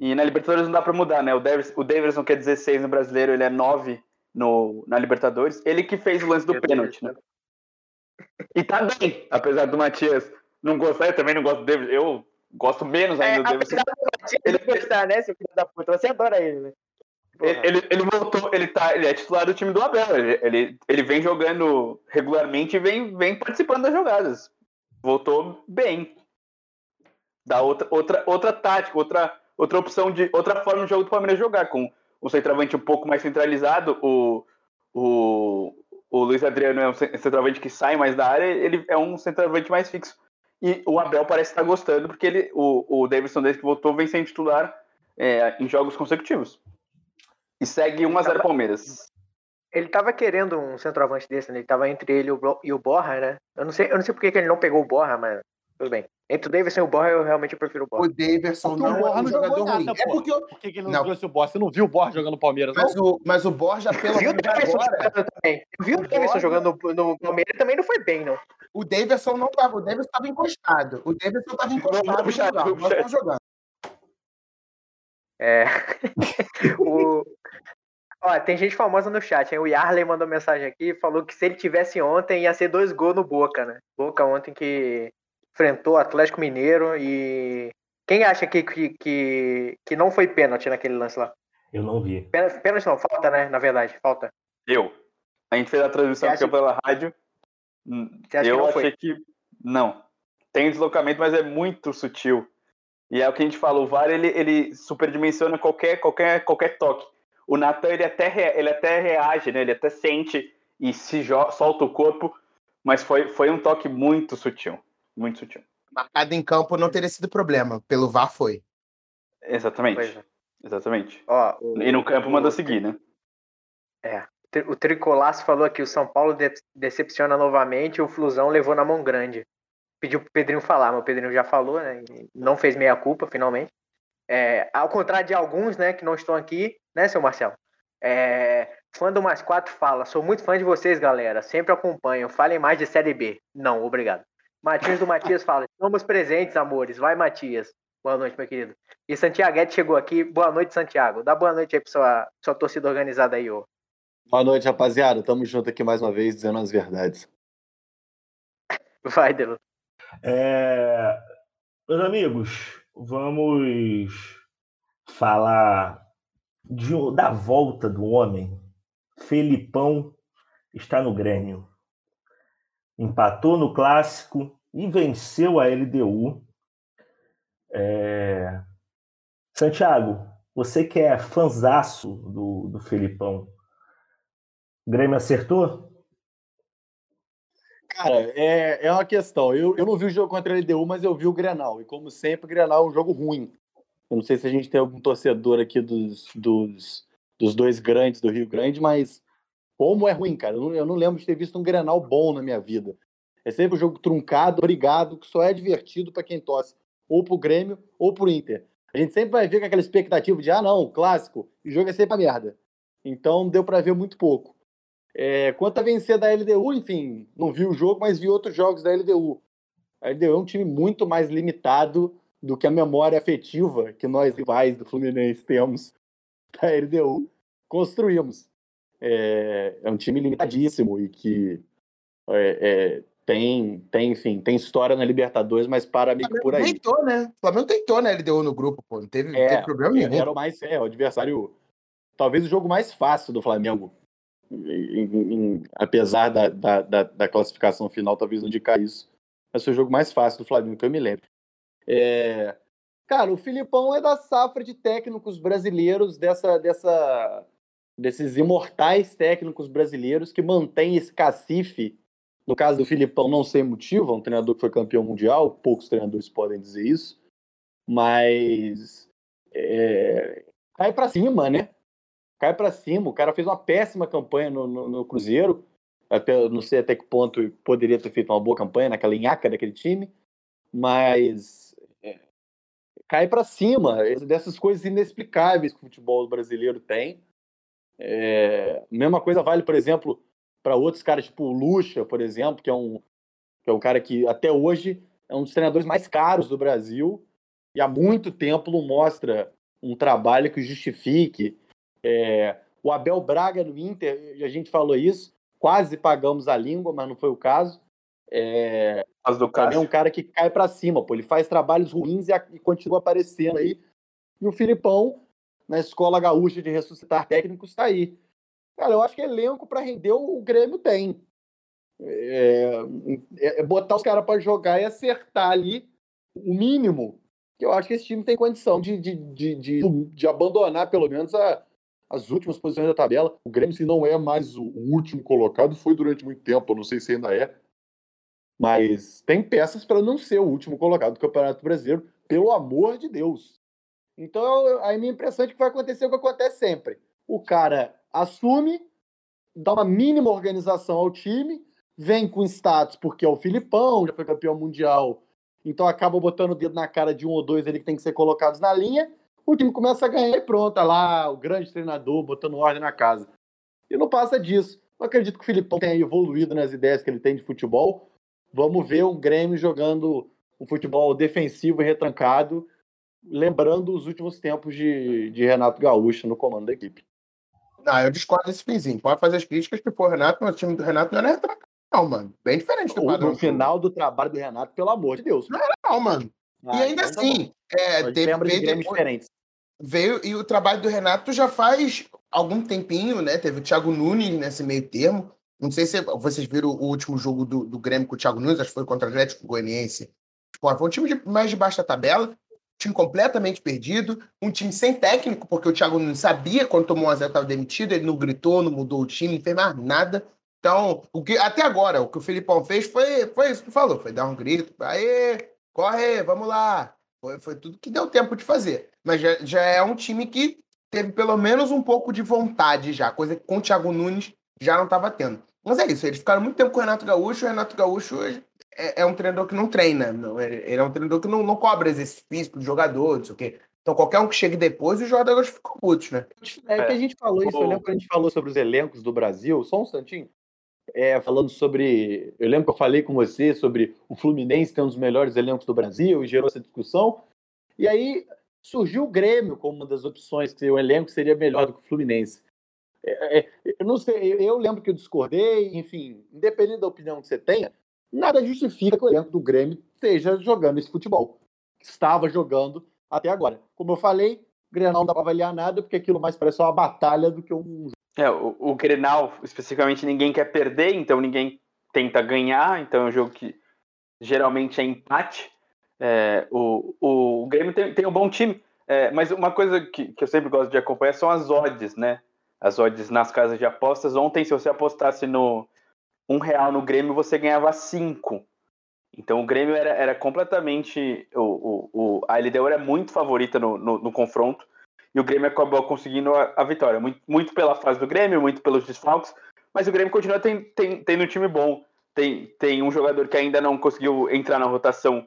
E na Libertadores não dá pra mudar, né? O, Davis, o Davidson, que é 16 no brasileiro, ele é 9 no, na Libertadores. Ele que fez o lance do pênalti, né? E tá bem, apesar do Matias não gostar, eu também não gosto do Davis. Eu gosto menos ainda é, do Davidson. Ele gostar, né, seu filho da puta? Você adora ele, né? Ele, ele, voltou, ele, tá, ele é titular do time do Abel. Ele, ele, ele vem jogando regularmente e vem, vem participando das jogadas. Voltou bem. Dá outra, outra, outra tática, outra, outra opção de. outra forma de jogo do Palmeiras jogar, com o centroavante um pouco mais centralizado. O, o, o Luiz Adriano é um centroavante que sai mais da área, ele é um centroavante mais fixo. E o Abel parece estar gostando, porque ele, o, o Davidson, desde que voltou, vem sendo titular é, em jogos consecutivos. E segue 1x0 Palmeiras. Ele tava querendo um centroavante desse, né? Ele tava entre ele e o Borra, né? Eu não sei, eu não sei por que ele não pegou o Borra, mas tudo bem. Entre o Davidson e o Borra, eu realmente prefiro o Borra. O Davidson não, o Borra é um não jogador jogou ruim. nada, é porque eu... Por que, que ele não, Não. trouxe o Borja? Você não viu o Borja jogando Palmeiras, não? mas, o, mas o Borja, pelo Viu o menos Davidson agora, jogando também. Eu vi o O Davidson Borja- jogando no, no Palmeiras também não foi bem, não. o Davidson não tava. O Davidson tava encostado. O Davidson tava encostado no puxar, lugar. vamos Nós puxar. estamos jogando. É. o... Ó, tem gente famosa no chat, hein? O Yarley mandou mensagem aqui e falou que se ele tivesse ontem, ia ser dois gols no Boca, né? Boca ontem que enfrentou o Atlético Mineiro e. Quem acha que, que, que, que não foi pênalti naquele lance lá? Eu não vi. Pênalti, não, falta, né? Na verdade, falta. Eu. A gente fez a transmissão acha- pela rádio. Você acha que Eu não achei foi? que. Não. Tem deslocamento, mas é muito sutil. E é o que a gente fala, o VAR ele, ele superdimensiona qualquer, qualquer, qualquer toque. O Natan ele até, ele até reage, né? Ele até sente e se solta o corpo, mas foi, foi um toque muito sutil. Muito sutil. Marcado em campo não teria sido problema. Pelo VAR foi. Exatamente. É. Exatamente. Ó, o, E no campo o- mandou seguir, né? tri- o Tricolaço falou aqui, o São Paulo de- decepciona novamente, o Flusão levou na mão grande. Pediu pro Pedrinho falar, mas o Pedrinho já falou, né? Não fez meia culpa, finalmente. É, ao contrário de alguns, né, que não estão aqui, né, seu Marcelo? É, fã do Mais Quatro fala, sou muito fã de vocês, galera. Sempre acompanho. Falem mais de Série B. Não, obrigado. Matias do Matias fala, estamos presentes, amores. Vai, Matias. Boa noite, meu querido. E Santiaguete chegou aqui. Boa noite, Santiago. Dá boa noite aí pra sua, sua torcida organizada aí, ô. Boa noite, rapaziada. Tamo junto aqui mais uma vez, dizendo as verdades. Vai, Delo. É, Meus amigos, vamos falar de da volta do homem. Felipão está no Grêmio. Empatou no clássico e venceu a LDU. É, Santiago, você que é fanzaço do, do Felipão, o Grêmio acertou? Cara, é, é uma questão. Eu, eu não vi o jogo contra a LDU, mas eu vi o Grenal. E como sempre, o Grenal é um jogo ruim. Eu não sei se a gente tem algum torcedor aqui dos, dos, dos dois grandes do Rio Grande, mas como é ruim, cara. Eu não, eu não lembro de ter visto um Grenal bom na minha vida. É sempre um jogo truncado, brigado, que só é divertido para quem torce ou pro Grêmio ou pro Inter. A gente sempre vai ver com aquela expectativa de, ah, não, clássico, o jogo é sempre a merda. Então deu para ver muito pouco. É, quanto a vencer da LDU, enfim, não vi o jogo, mas vi outros jogos da LDU. A LDU é um time muito mais limitado do que a memória afetiva que nós rivais do Fluminense temos da LDU construímos. É, é um time limitadíssimo e que é, é, tem, tem, enfim, tem história na Libertadores, mas para meio que por aí. Tentou, né? O Flamengo tentou na LDU no grupo, pô. Não teve, não É, teve problema nenhum. Era o mais, é, o adversário, talvez o jogo mais fácil do Flamengo, em- em- apesar da, da, da, da classificação final, talvez indicar isso, mas foi o jogo mais fácil do Flamengo, que eu me lembro. É, cara, o Filipão é da safra de técnicos brasileiros, dessa, dessa, desses imortais técnicos brasileiros que mantém esse cacife. No caso do Filipão, não sem motivo, é um treinador que foi campeão mundial, poucos treinadores podem dizer isso, mas é, cai para cima, né? Cai para cima. O cara fez uma péssima campanha no, no, no Cruzeiro. Até, não sei até que ponto poderia ter feito uma boa campanha naquela nhaca daquele time, mas é, cai para cima dessas coisas inexplicáveis que o futebol brasileiro tem. É, mesma coisa vale, por exemplo, para outros caras, tipo o Lucha, por exemplo, que é um que é um cara que até hoje é um dos treinadores mais caros do Brasil e há muito tempo não mostra um trabalho que justifique. É, o Abel Braga no Inter, a gente falou isso, quase pagamos a língua, mas não foi o caso. É, causa do também é um cara que cai para cima, pô. Ele faz trabalhos ruins e, e continua aparecendo aí. E o Filipão na escola gaúcha de ressuscitar técnicos está aí. Cara, eu acho que elenco para render o Grêmio tem. É, é, é botar os caras para jogar e acertar ali o mínimo que eu acho que esse time tem condição de, de, de, de, de abandonar, pelo menos, a, as últimas posições da tabela. O Grêmio, se não é mais o, último colocado, foi durante muito tempo, eu não sei se ainda é. Mas tem peças para não ser o último colocado do Campeonato Brasileiro, pelo amor de Deus. Então, a minha impressão é que vai acontecer o que acontece sempre. O cara assume, dá uma mínima organização ao time, vem com status porque é o Filipão, já foi campeão mundial, então acaba botando o dedo na cara de um ou dois ali que tem que ser colocados na linha, o time começa a ganhar e pronto, tá lá o grande treinador botando ordem na casa. E não passa disso. Não acredito que o Filipão tenha evoluído nas ideias que ele tem de futebol. Vamos ver o Grêmio jogando um futebol defensivo e retrancado, lembrando os últimos tempos de, de Renato Gaúcho no comando da equipe. Não, eu discordo desse finzinho. Pode fazer as críticas que o Renato, mas o time do Renato não era retrancado, não, mano. Bem diferente do padrão. No final do trabalho do Renato, pelo amor de Deus. Não era, não, mano. Ah, e ainda então tá assim, tá é, teve, veio, de depois, veio e o trabalho do Renato já faz algum tempinho, né? Teve o Thiago Nunes nesse meio termo. Não sei se vocês viram o último jogo do, do Grêmio com o Thiago Nunes, acho que foi contra o Atlético Goianiense. Pô, foi um time de, mais de baixa tabela time completamente perdido, um time sem técnico, porque o Thiago não sabia quando tomou um a zero estava demitido, ele não gritou, não mudou o time, não fez mais nada. Então, o que, até agora, o que o Filipão fez foi, foi isso que falou, foi dar um grito, aê, corre, vamos lá. Foi, foi tudo que deu tempo de fazer. Mas já, já é um time que teve pelo menos um pouco de vontade já, coisa que com o Thiago Nunes já não estava tendo. Mas é isso, eles ficaram muito tempo com o Renato Gaúcho, o Renato Gaúcho é, é, um treinador que não treina. Não, ele é um treinador que não, não cobra exercício físico do jogador, não sei o quê. Então, qualquer um que chegue depois, os jogadores ficam putos, né? É que a gente falou isso, eu lembro que a gente falou sobre os elencos do Brasil, só um instantinho. É, falando sobre. Eu lembro que eu falei com você sobre o Fluminense ter um dos melhores elencos do Brasil e gerou essa discussão. E aí surgiu o Grêmio como uma das opções, que o elenco seria melhor do que o Fluminense. É, é, eu não sei, eu lembro que eu discordei, enfim, independente da opinião que você tenha, nada justifica que o elenco do Grêmio esteja jogando esse futebol. Estava jogando até agora. Como eu falei, Grenal não dá para avaliar nada, porque aquilo mais parece uma batalha do que um. É, o, o Grenal, especificamente, ninguém quer perder, então ninguém tenta ganhar, então é um jogo que geralmente é empate. É, o, o, Grêmio tem, tem um bom time, é, mas uma coisa que, que eu sempre gosto de acompanhar são as odds, né? As odds nas casas de apostas. Ontem, se você apostasse no, um real no Grêmio, você ganhava cinco. Então o Grêmio era, era completamente. O, o, o, a LDU era muito favorita no, no, no, confronto. E o Grêmio acabou conseguindo a, a, vitória. Muito, muito pela fase do Grêmio, muito pelos desfalques. Mas o Grêmio continua tem, tem, tendo um time bom. Tem, tem um jogador que ainda não conseguiu entrar na rotação,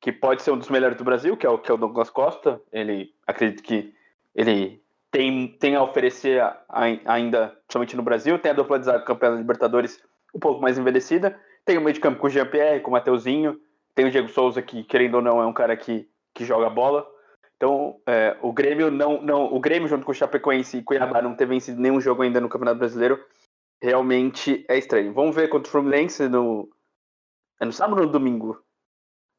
que pode ser um dos melhores do Brasil, que é o, que é o Douglas Costa. Ele acredito que ele tem, tem a oferecer a, a, ainda, somente no Brasil. Tem a dupla de campeã da Libertadores um pouco mais envelhecida. Tem o meio de campo com o Jean-Pierre, com o Mateuzinho. Tem o Diego Souza, que, querendo ou não, é um cara que, que joga bola. Então, é, o Grêmio não, não. O Grêmio, junto com o Chapecoense e Cuiabá, não ter vencido nenhum jogo ainda no Campeonato Brasileiro. Realmente é estranho. Vamos ver contra o Fluminense no. É no sábado ou no domingo?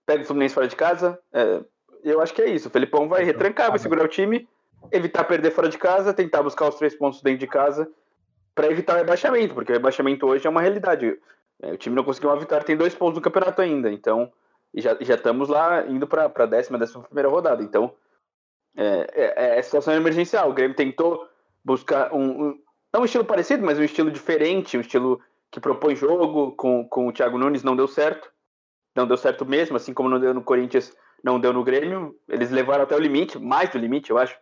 Pega o Fluminense fora de casa. É, eu acho que é isso. O Felipão vai retrancar, vai segurar o time, evitar perder fora de casa, tentar buscar os três pontos dentro de casa para evitar o rebaixamento, porque o rebaixamento hoje é uma realidade. É, o time não conseguiu uma vitória, tem dois pontos no campeonato ainda, então e já, já estamos lá indo para a décima, décima primeira rodada. Então é, é, é situação emergencial. O Grêmio tentou buscar um, um, não um estilo parecido, mas um estilo diferente, um estilo que propõe jogo com, com o Thiago Nunes, não deu certo. Não deu certo mesmo, assim como não deu no Corinthians, não deu no Grêmio. Eles levaram até o limite, mais do limite, eu acho.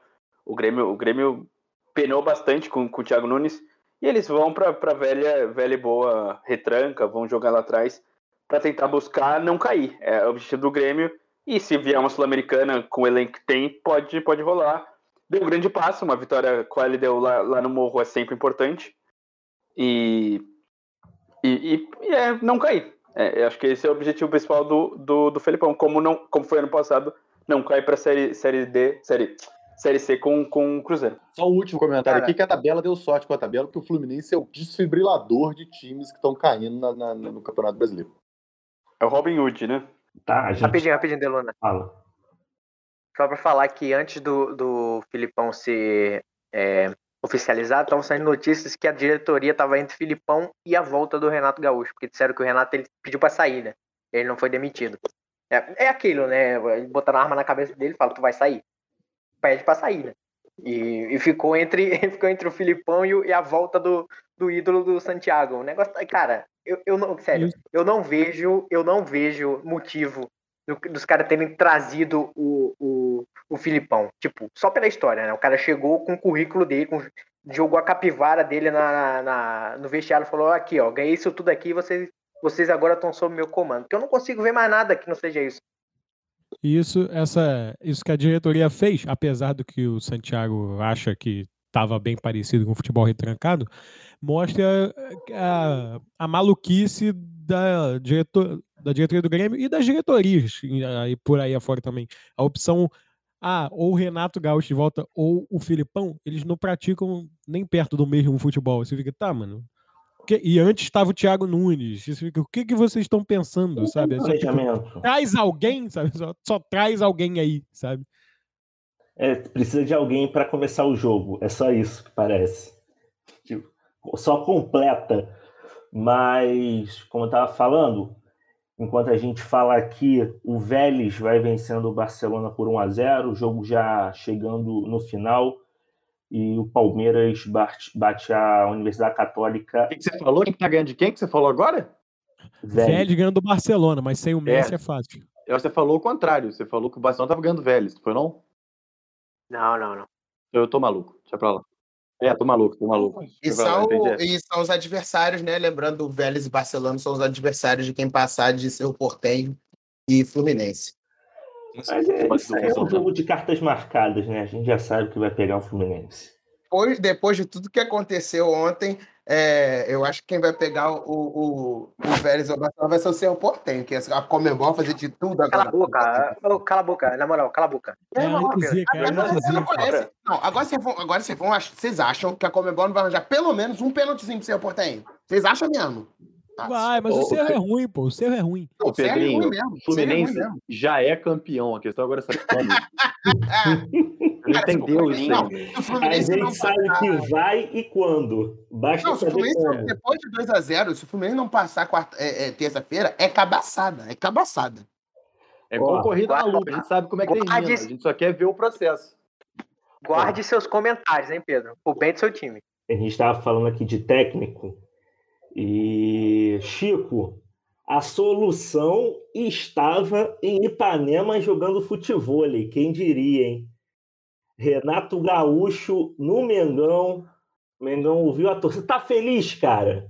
O Grêmio, o Grêmio penou bastante com, com o Thiago Nunes e eles vão para a velha, velha e boa retranca, vão jogar lá atrás para tentar buscar não cair. É o objetivo do Grêmio. E se vier uma Sul-Americana com o elenco que tem, pode, pode rolar. Deu um grande passo, uma vitória com a LDU lá, lá no Morro é sempre importante. E, e, e é não cair. É, acho que esse é o objetivo principal do, do, do Felipão. Como, não, como foi ano passado, não cair para série, série D, série Série C com, com o Cruzeiro. Só o último comentário Cara, aqui, que a tabela deu sorte com a tabela, porque o Fluminense é o desfibrilador de times que estão caindo na, na, no Campeonato Brasileiro. É o Robin Hood, né? Tá, gente... Rapidinho, rapidinho, Delona. Fala. só para falar que antes do, do Filipão ser é, oficializado, estavam saindo notícias que a diretoria estava entre Filipão e a volta do Renato Gaúcho, porque disseram que o Renato ele pediu para sair, né? Ele não foi demitido. É, é aquilo, né? Botaram a arma na cabeça dele e fala, tu vai sair. Pede para sair, né? E, e, ficou entre ficou entre o Filipão e, e, a volta do, do ídolo do Santiago. O negócio, cara, eu, eu não, sério, eu não vejo, eu não vejo motivo do, dos caras terem trazido o, o, o Filipão. Tipo, só pela história, né? O cara chegou com o currículo dele, com, jogou a capivara dele na, na, no vestiário e falou: aqui, ó, ganhei isso tudo aqui, vocês, vocês agora estão sob meu comando. Porque eu não consigo ver mais nada que não seja isso. Isso, essa, isso que a diretoria fez, apesar do que o Santiago acha que estava bem parecido com o futebol retrancado, mostra a, a maluquice da, diretor, da diretoria do Grêmio e das diretorias, e por aí afora também. A opção, ah, ou o Renato Gaúcho de volta ou o Filipão, eles não praticam nem perto do mesmo futebol. Você fica, tá, mano. E antes estava o Thiago Nunes. Você fica, o que, que vocês estão pensando, sabe? Só, traz alguém, sabe? Só, só traz alguém aí, sabe? É, precisa de alguém para começar o jogo. É só isso que parece. Só completa. Mas, como eu estava falando, enquanto a gente fala aqui, o Vélez vai vencendo o Barcelona por 1 a 0 o jogo já chegando no final. E o Palmeiras bate, bate a Universidade Católica. O que, você falou? Quem tá ganhando de quem que você falou agora? Vélez, Vélez ganhando do Barcelona, mas sem o Messi é, é fácil. Você falou o contrário. Você falou que o Barcelona tava ganhando Vélez, foi não? Não, não, não. Eu tô maluco. Deixa pra lá. É, tô maluco, tô maluco. E são, e são os adversários, né? Lembrando, o Vélez e Barcelona são os adversários de quem passar de seu Portenho e Fluminense. Mas é, isso é um jogo de cartas marcadas, né? A gente já sabe que vai pegar o Fluminense. Depois, depois de tudo que aconteceu ontem, é, eu acho que quem vai pegar o, o, o Vélez Barcelona vai ser o Cerro Portenho, que é a Comembol fazer de tudo agora. Cala a boca, oh, cala a boca, na moral, cala a boca. É, é, não, agora, você não conhece. Não, agora vocês vão, agora vocês vão, vocês acham que a Comembol não vai arranjar pelo menos um pênaltizinho pro Cerro Portenho? Vocês acham mesmo? Vai, mas o, o Cerro é ruim, pô. O Cerro é ruim. O Pedrinho, é o Fluminense é já é campeão. A questão agora é saber como. entendeu isso aí. A gente sabe que vai e quando. Basta não, se o Fluminense, como. depois de 2x0, se o Fluminense não passar quarta, é, é, terça-feira, é cabaçada. É cabaçada. É igual corrida na luta. A gente sabe como é que termina. A gente só quer ver o processo. Guarde seus comentários, hein, Pedro? O bem do seu time. A gente estava falando aqui de técnico. E, Chico, a solução estava em Ipanema jogando futebol. Quem diria, hein? Renato Gaúcho no Mengão. Mengão ouviu a torcida. Tá feliz, cara?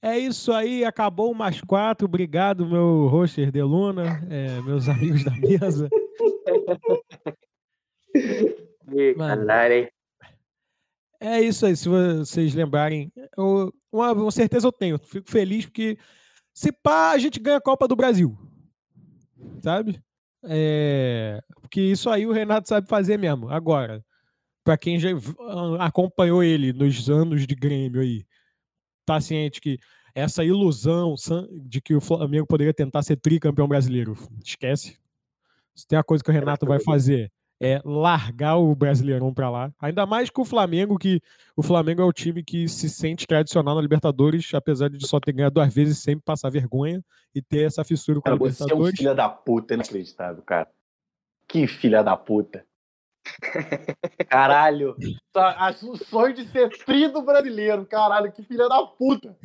É isso aí, acabou o mais quatro. Obrigado, meu roster de Luna, é, meus amigos da mesa. Mano, é isso aí, se vocês lembrarem. Eu, uma, uma, certeza eu tenho. Fico feliz porque se pá, a gente ganha a Copa do Brasil. Sabe? É, porque isso aí o Renato sabe fazer mesmo. Agora, para quem já acompanhou ele nos anos de Grêmio aí, tá ciente que essa ilusão de que o Flamengo poderia tentar ser tricampeão brasileiro, esquece. Se tem uma coisa que o Renato vai fazer é, largar o Brasileirão para lá. Ainda mais com o Flamengo, que o Flamengo é o time que se sente tradicional na Libertadores, apesar de só ter ganhado duas vezes sempre passar vergonha e ter essa fissura com cara, a Libertadores. Você é um filho da puta, inacreditável, cara. Que filha da puta. Caralho. O sonho de ser tri do brasileiro. Caralho, que filha da puta.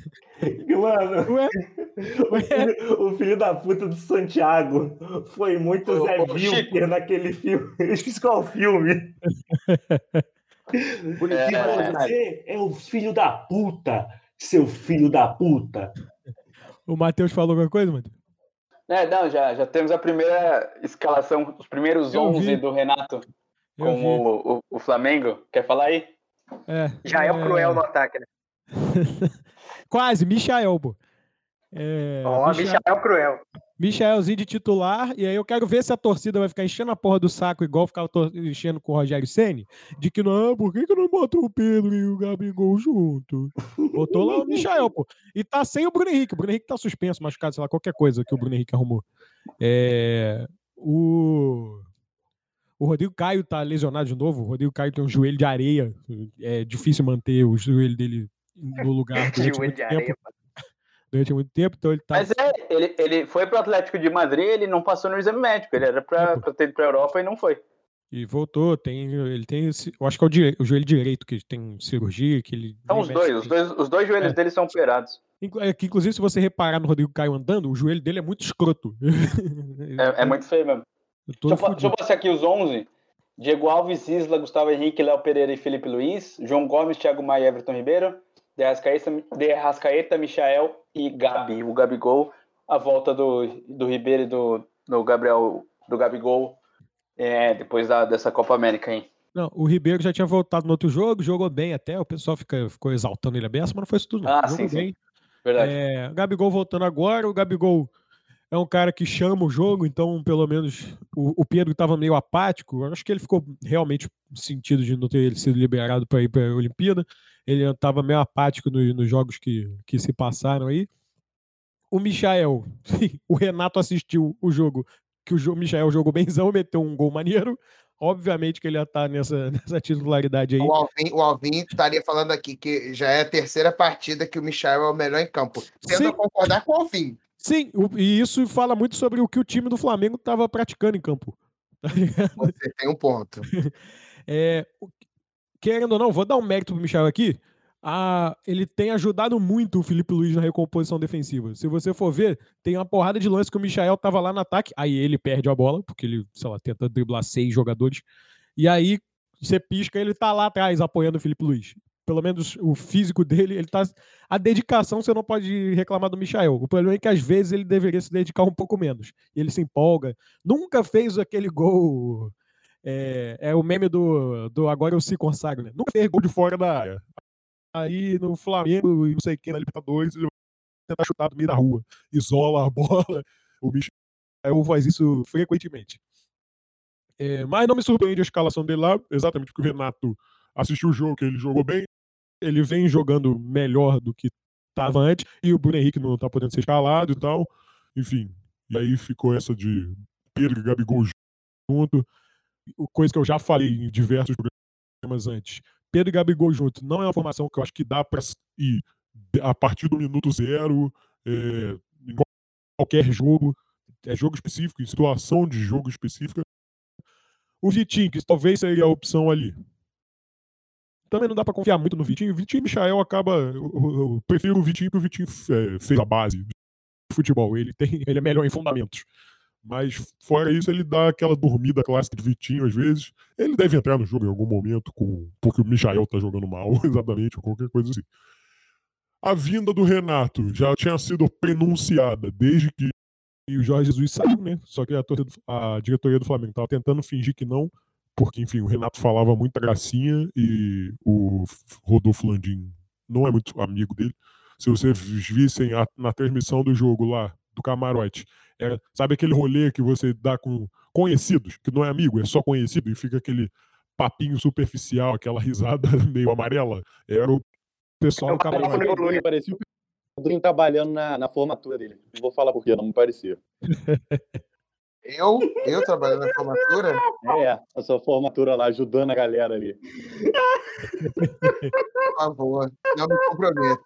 Mano, Ué? Ué? O, filho, da puta do Santiago foi muito ô, Zé Vilker naquele filme. Eu esqueci qual filme. Bonitinho, é, você é o filho da puta, seu filho da puta. O Matheus falou alguma coisa, Matheus? É, não, já, já temos a primeira escalação, os primeiros Eu 11 vi. do Renato com o, o, o, Flamengo. Quer falar aí? É, já é, é o cruel no ataque, né? Quase, Michael, pô. É, oh, Michael, Michael Cruel. Michaelzinho de titular, e aí eu quero ver se a torcida vai ficar enchendo a porra do saco igual ficava enchendo com o Rogério Senni, de que não, por que, que não botou o Pedro e o Gabigol junto? Botou lá o Michael, pô. E tá sem o Bruno Henrique. O Bruno Henrique tá suspenso, machucado, sei lá, qualquer coisa que o Bruno Henrique arrumou. É, o O Rodrigo Caio tá lesionado de novo. O Rodrigo Caio tem um joelho de areia. É difícil manter o joelho dele no lugar Joelho de areia. Durante muito tempo, então ele tá. Mas é, ele, ele foi pro Atlético de Madrid, ele não passou no exame médico. Ele era pra, pra ter ido pra Europa e não foi. E voltou, tem, ele tem esse, eu acho que é o, dire- o joelho direito que tem cirurgia, que ele Então nem os dois, os dois, os dois joelhos É. dele são operados. É inclusive, se você reparar no Rodrigo Caio andando, o joelho dele é muito escroto. É, é muito feio mesmo. Deixa eu, deixa eu passar aqui os 11. Diego Alves, Isla, Gustavo Henrique, Léo Pereira e Felipe Luiz. João Gomes, Thiago Maia e Everton Ribeiro. De Arrascaeta, De Arrascaeta, Michael e Gabi. O Gabigol. A volta do, do Ribeiro e do, do Gabriel, do Gabigol. É, depois da, dessa Copa América, hein? Não, o Ribeiro já tinha voltado no outro jogo, jogou bem até, o pessoal fica, ficou exaltando ele a beça, mas não foi isso tudo. Não. Ah, jogou sim, sim. bem. Verdade. É, o Gabigol voltando agora, o Gabigol é um cara que chama o jogo, então pelo menos o, o Pedro estava meio apático. Eu acho que ele ficou realmente sentido de não ter ele sido liberado para ir para a Olimpíada. Ele estava meio apático no- nos jogos que, que se passaram aí. O Michael, o Renato assistiu o jogo que o Michael jogou benzão, meteu um gol maneiro. Obviamente que ele ia estar nessa, nessa titularidade aí. O Alvin, o Alvin estaria falando aqui que já é a terceira partida que o Michel é o melhor em campo. Tendo concordar com o Alvin. Sim, e isso fala muito sobre o que o time do Flamengo estava praticando em campo. Tá? Você tem um ponto. É, querendo ou não, vou dar um mérito pro Michel aqui. Ah, ele tem ajudado muito o Felipe Luiz na recomposição defensiva. Se você for ver, tem uma porrada de lance que o Michael tava lá no ataque, aí ele perde a bola, porque ele, sei lá, tenta driblar seis jogadores. E aí você pisca, ele tá lá atrás apoiando o Felipe Luiz. Pelo menos o físico dele, ele tá. A dedicação você não pode reclamar do Michael. O problema é que às vezes ele deveria se dedicar um pouco menos. Ele se empolga. Nunca fez aquele gol é, é o meme do, do agora eu se consagro, né? Nunca fez gol de fora da área. Aí no Flamengo e não sei quem na Libertadores, ele vai tentar chutar do meio da rua. Isola a bola. O bicho faz isso frequentemente. É, mas não me surpreende a escalação dele lá, exatamente porque o Renato assistiu o jogo, que ele jogou bem. Ele vem jogando melhor do que estava antes, e o Bruno Henrique não tá podendo ser escalado e tal. Enfim. E aí ficou essa de Pedro e Gabigol junto coisa que eu já falei em diversos programas antes. Pedro e Gabigol junto não é uma formação que eu acho que dá para ir a partir do minuto zero, é, em qual- qualquer jogo, é jogo específico, em situação de jogo específica. O Vitinho, que talvez seria a opção ali. Também não dá para confiar muito no Vitinho. O Vitinho e Michael acaba. Eu, eu- eu prefiro o Vitinho porque o Vitinho é, fez a base de futebol. Ele, tem, ele é melhor em fundamentos. Mas fora isso, ele dá aquela dormida clássica de Vitinho às vezes. Ele deve entrar no jogo em algum momento, com, porque o Michael tá jogando mal, exatamente, ou qualquer coisa assim. A vinda do Renato já tinha sido prenunciada desde que o Jorge Jesus saiu, né? Só que a, do- a diretoria do Flamengo tava tentando fingir que não, porque, enfim, o Renato falava muita gracinha e o Rodolfo Landim não é muito amigo dele. Se vocês vissem a- na transmissão do jogo lá, do camarote, era, sabe aquele rolê que você dá com conhecidos, que não é amigo, é só conhecido, e fica aquele papinho superficial, aquela risada meio amarela? Era o pessoal do papo camarote. Luiz. Parecia o Pedrinho trabalhando na, na formatura dele. Não vou falar porquê, não me parecia. Eu, eu trabalhando na formatura, É, a sua formatura lá, ajudando a galera ali. por favor, não me comprometo.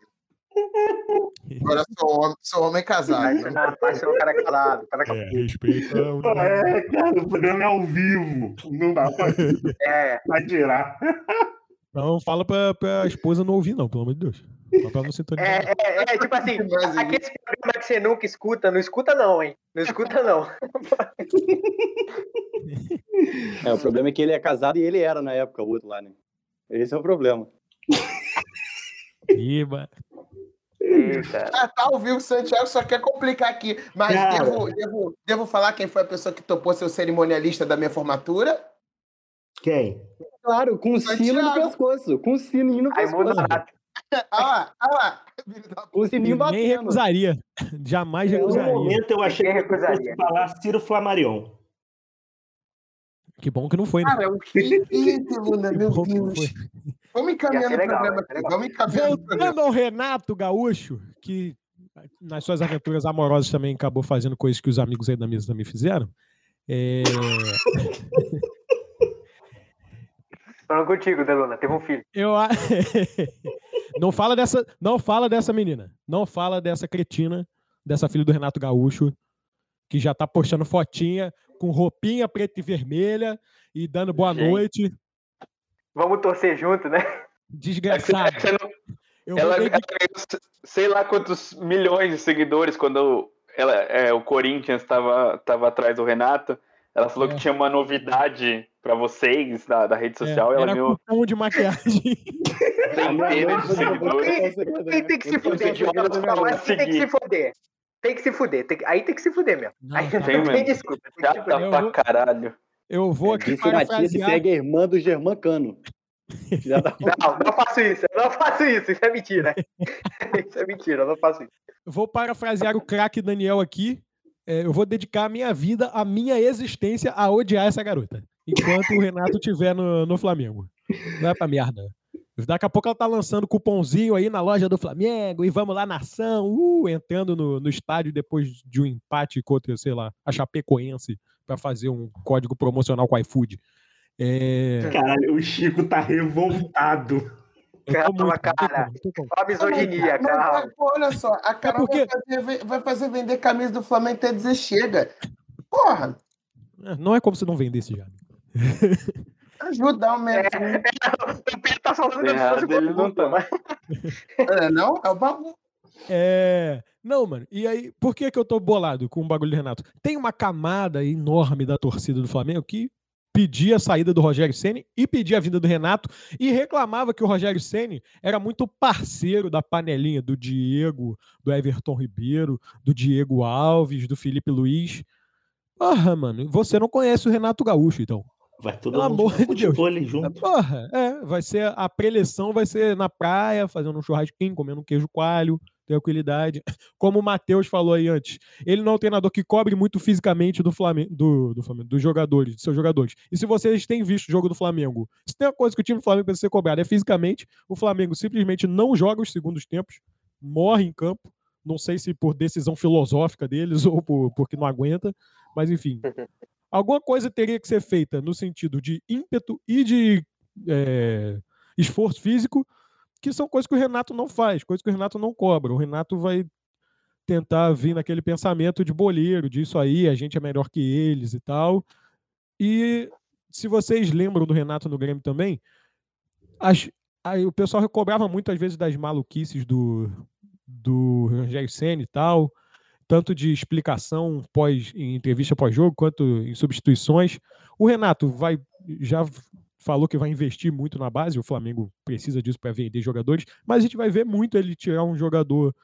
Agora sou homem, sou homem casado. Né? vai ser um cara calado. Cara É, respeita o. É, cara, o programa é ao vivo. Não dá pra É, exagerar. Não fala pra, pra esposa não ouvir, não, pelo amor de Deus. Fala pra não sintonizar. é, é, é, tipo assim, Mas, aqueles programas que você nunca escuta, não escuta não, hein? Não escuta não. É, o problema é que ele é casado e ele era na época, o outro lá, né? Esse é o problema. Ah, tá ao vivo, Santiago só quer complicar aqui. Mas Cara. devo, devo, devo falar quem foi a pessoa que topou ser o cerimonialista da minha formatura? Quem? Claro, com o sino no pescoço. Com o sininho no pescoço. Ah lá, ah lá. O sininho nem batendo. recusaria. Jamais É, No recusaria. momento eu achei que fosse recusaria. falar Ciro Flamarion. Que bom que não foi, né? Cara, o que isso, Luna? Que Meu Deus. Vamos encaminhando ser o legal, programa aqui. legal. Vamos encaminhando. Voltando ao Renato Gaúcho, que nas suas aventuras amorosas também acabou fazendo coisas que os amigos aí da mesa também fizeram. É... Falando contigo, Deluna, teve um filho. Eu não fala dessa, não fala dessa menina, não fala dessa cretina, dessa filha do Renato Gaúcho, que já tá postando fotinha com roupinha preta e vermelha e dando boa Gente. noite. Vamos torcer junto, né? É Desgraçado. é não- ela, ela ganhou sei lá quantos milhões de seguidores quando ela, é, o Corinthians estava tava atrás do Renato. Ela falou É. que tinha uma novidade pra vocês da, da rede é, social e ela era cupom de maquiagem. centenas de seguidores. Quem tem que se fuder? tem que se fuder. Tem que se fuder. Tem que- Aí tem que se fuder mesmo. Não, Aí tá. Tem tem mesmo. desculpa. Tem que se Chata fuder. Eu pra caralho. Eu vou É, aqui Disse Matias parafrasear. segue a irmã do da puta. Não, não faço isso. Eu não faço isso. Isso é mentira. Isso é mentira. Eu não faço isso. Vou parafrasear o craque Daniel aqui. É, eu vou dedicar a minha vida, a minha existência a odiar essa garota. Enquanto o Renato estiver no, no Flamengo. Vai pra merda. Daqui a pouco ela tá lançando cupomzinho aí na loja do Flamengo e vamos lá, nação, uh, entrando no, no estádio depois de um empate contra, sei lá, a Chapecoense pra fazer um código promocional com o iFood. É, Caralho, o Chico tá revoltado. muito, não tem cara. Ó a misoginia, Mas, cara. olha só, a Carol porque- vai, fazer, vai fazer vender camisa do Flamengo até dizer chega. Porra, É, Não é como se não vendesse já. ajuda, aumenta. O Pedro tá falando Errado fosse ele não tá. mas- É, não? É o bagulho. É. Não, mano. E aí, por que, que eu tô bolado com o bagulho do Renato? Tem uma camada enorme da torcida do Flamengo que pedia a saída do Rogério Ceni e pedia a vinda do Renato e reclamava que o Rogério Ceni era muito parceiro da panelinha do Diego, do Everton Ribeiro, do Diego Alves, do Felipe Luiz. Porra, mano, você não conhece o Renato Gaúcho, então. Vai todo Pelo mundo amor de Deus. futebol junto. Porra, é, vai ser a preleção vai ser na praia, fazendo um churrasquinho, comendo um queijo coalho, tranquilidade. Como o Matheus falou aí antes, ele não é um treinador que cobre muito fisicamente do Flamengo, do, do Flamengo, dos jogadores, dos seus jogadores. E se vocês têm visto o jogo do Flamengo, se tem uma coisa que o time do Flamengo precisa ser cobrado é fisicamente, o Flamengo simplesmente não joga os segundos tempos, morre em campo. Não sei se por decisão filosófica deles ou por, porque não aguenta, mas enfim. Alguma coisa teria que ser feita no sentido de ímpeto e de é, esforço físico, que são coisas que o Renato não faz, coisas que o Renato não cobra. O Renato vai tentar vir naquele pensamento de boleiro, disso aí, a gente é melhor que eles e tal. E se vocês lembram do Renato no Grêmio também, as- aí o pessoal recobrava muitas vezes das maluquices do, do Rogério Senna e tal, tanto de explicação pós em entrevista pós-jogo quanto em substituições. O Renato vai já falou que vai investir muito na base, o Flamengo precisa disso para vender jogadores, mas a gente vai ver muito ele tirar um jogador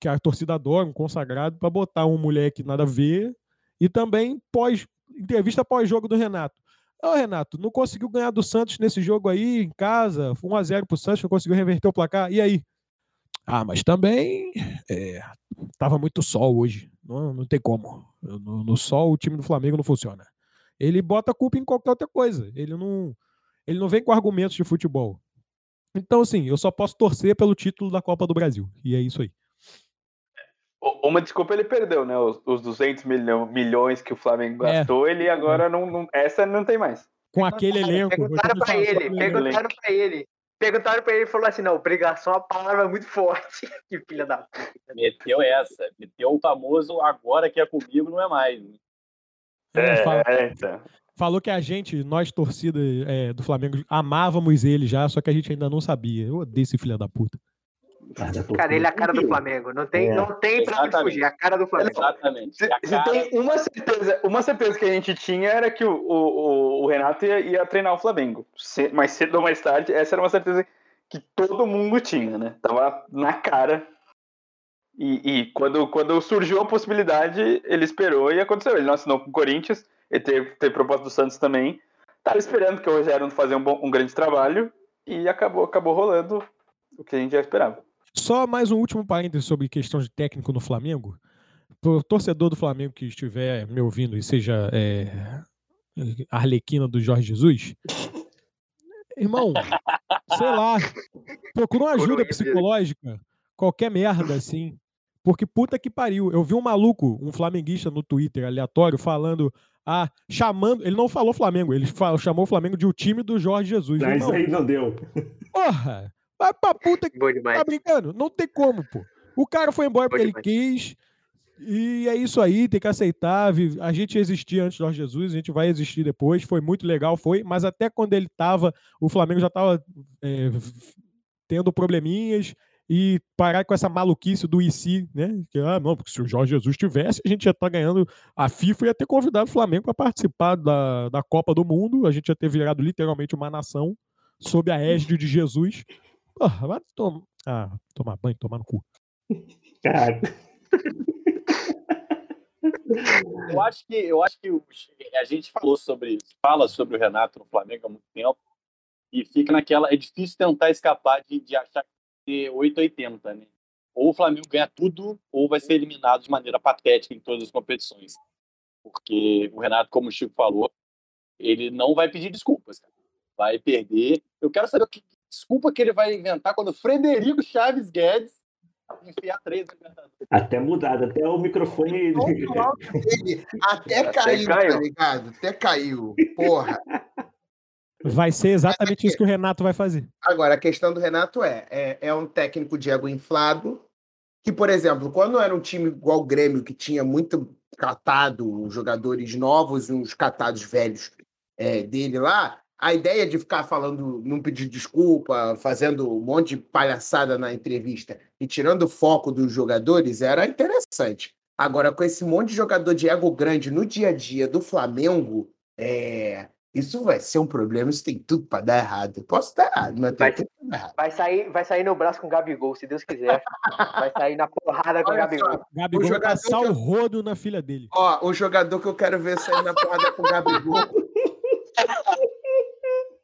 que a torcida adora, um consagrado, para botar um moleque nada a ver e também pós entrevista pós-jogo do Renato. Ô, Renato, não conseguiu ganhar do Santos nesse jogo aí, em casa, 1x0 pro Santos, não conseguiu reverter o placar. E aí? Ah, mas também é, tava muito sol hoje. Não, não tem como. No, no sol o time do Flamengo não funciona. Ele bota a culpa em qualquer outra coisa. Ele não, ele não vem com argumentos de futebol. Então, assim, eu só posso torcer pelo título da Copa do Brasil. E é isso aí. Uma desculpa ele perdeu, né? Os, os 200 milhão- milhões que o Flamengo É. gastou, ele agora não, não- Essa não tem mais. Com aquele elenco. Perguntaram pra ele, perguntaram pra ele. Perguntaram pra ele e falou assim: não, obrigação é uma palavra muito forte. Que filha da puta. Meteu essa. Meteu o famoso agora que é comigo, não é mais. É, fala- É, então. Falou que a gente, nós torcida é, do Flamengo, amávamos ele já, só que a gente ainda não sabia. Eu odeio esse filho da puta. Cara, ele é a cara do Flamengo. Não tem, É. não tem pra onde fugir. É a cara do Flamengo. Exatamente. Se, A se cara- tem uma certeza, uma certeza que a gente tinha era que o, o, o- Renato ia, ia treinar o Flamengo. Ce- mais cedo ou mais tarde, essa era uma certeza que todo mundo tinha, né? Tava na cara. E, e quando, quando surgiu a possibilidade, ele esperou e aconteceu. Ele não assinou com o Corinthians, ele teve, teve proposta do Santos também. Tava esperando que o Rogério fazer um, bom, um grande trabalho e acabou, acabou rolando o que a gente já esperava. Só mais um último parênteses sobre questão de técnico no Flamengo. Pro torcedor do Flamengo que estiver me ouvindo e seja é, arlequina do Jorge Jesus, irmão, sei lá, procura uma ajuda psicológica, qualquer merda assim, Porque puta que pariu. Eu vi um maluco, um flamenguista no Twitter aleatório, falando. Ah, chamando. Ele não falou Flamengo, ele fa- chamou o Flamengo de o time do Jorge Jesus. Mas Irmão, aí não deu. porra! Vai pra puta que tá brincando. Não tem como, pô. O cara foi embora porque ele demais. quis. E é isso aí, tem que aceitar. A gente existia antes do Jorge Jesus, a gente vai existir depois. Foi muito legal, foi. Mas até quando ele tava, o Flamengo já tava é, tendo probleminhas. E parar com essa maluquice do IC, né? Que, ah, não, porque se o Jorge Jesus tivesse, a gente ia estar ganhando. A FIFA ia ter convidado o Flamengo para participar da, da Copa do Mundo. A gente ia ter virado literalmente uma nação sob a égide de Jesus. Porra, vai tom... ah, tomar banho, tomar no cu. Cara, Eu acho que, eu acho que os- a gente falou sobre, fala sobre o Renato no Flamengo há muito tempo e fica naquela. É difícil tentar escapar de, de achar que é 880, né? Ou o Flamengo ganha tudo, ou vai ser eliminado de maneira patética em todas as competições. Porque o Renato, como o Chico falou, ele não vai pedir desculpas. cara. Vai perder. Eu quero saber o que desculpa que ele vai inventar quando o Frederico Chaves Guedes enfiar três até mudado, até o microfone. Áudio dele até, Até caiu, caiu. tá ligado? Até caiu. Porra. Vai ser exatamente isso que o Renato vai fazer. Agora, a questão do Renato é, é, é um técnico de ego inflado, que, por exemplo, quando era um time igual o Grêmio, que tinha muito catado, os jogadores novos e uns catados velhos é, dele lá, a ideia de ficar falando, não pedir desculpa, fazendo um monte de palhaçada na entrevista e tirando o foco dos jogadores era interessante. Agora, com esse monte de jogador de ego grande no dia a dia do Flamengo, é, isso vai ser um problema, isso tem tudo para dar errado. Posso estar errado, mas tem Vai- tudo pra dar errado. Vai sair, vai sair no braço com o Gabigol, se Deus quiser. Vai sair na porrada com o Gabigol. só, Gabigol vai jogador passar o rodo na filha dele. ó, o jogador que eu quero ver sair na porrada com o Gabigol.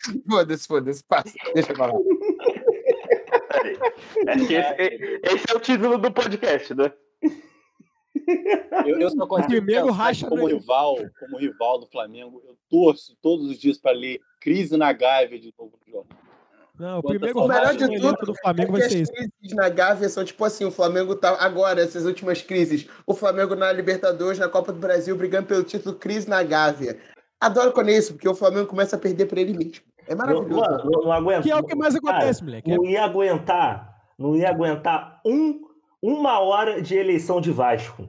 Foda-se, foda-se, passa. Deixa eu falar. É que esse, esse é o título do podcast, né? Eu, eu só consigo pensar racha como rival, como rival do Flamengo, eu torço todos os dias para ler Crise na Gávea de novo no jornal. Não, o primeiro O melhor de tudo do Flamengo é vai ser as esse. crises na Gávea são tipo assim, o Flamengo tá agora, essas últimas crises, o Flamengo na Libertadores, na Copa do Brasil, brigando pelo título, crise na Gávea. Adoro quando é isso, porque o Flamengo começa a perder para ele mesmo. É Não, maravilhoso. mano, não, não aguento. Que é o que mais Cara, acontece, moleque. É Não ia aguentar, não ia aguentar um, uma hora de eleição de Vasco.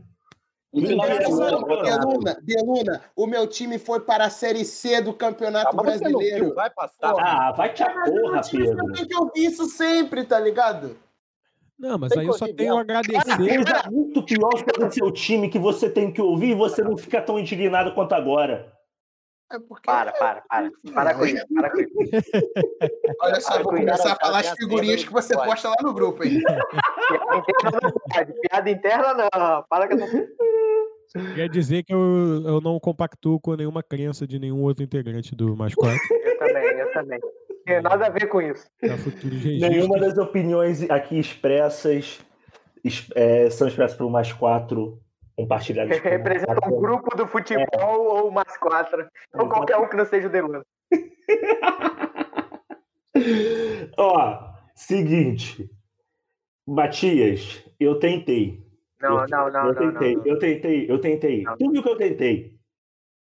Deluna, Deluna, o meu time foi para a Série C do Campeonato Ah, não Brasileiro. viu, vai passar. Ah, vai te a porra, Pedro. tem que ouvir isso sempre, tá ligado? Não, mas Tem aí eu só tenho a agradecer. Coisa muito pior sobre o seu time que você tem que ouvir e você não fica tão indignado quanto agora. É porque... Para, para, para. Para com isso, para com isso. Olha só, para vou começar a falar as figurinhas que você pode. posta lá no grupo, hein? Piada interna não pode, piada interna não. Para que eu não... Quer dizer que eu, eu não compactuo com nenhuma crença de nenhum outro integrante do Mais Quatro. Eu também, eu também. Não tem nada a ver com isso. Nenhuma das opiniões aqui expressas é, são expressas pelo Mais Quatro compartilhar. Representa um grupo do futebol é. ou umas quatro. Ou qualquer um que não seja o Delano. Ó, seguinte. Matias, eu tentei. Não, eu, não, não. Eu tentei, não, não. eu tentei, eu tentei. Não. Tu viu que eu tentei?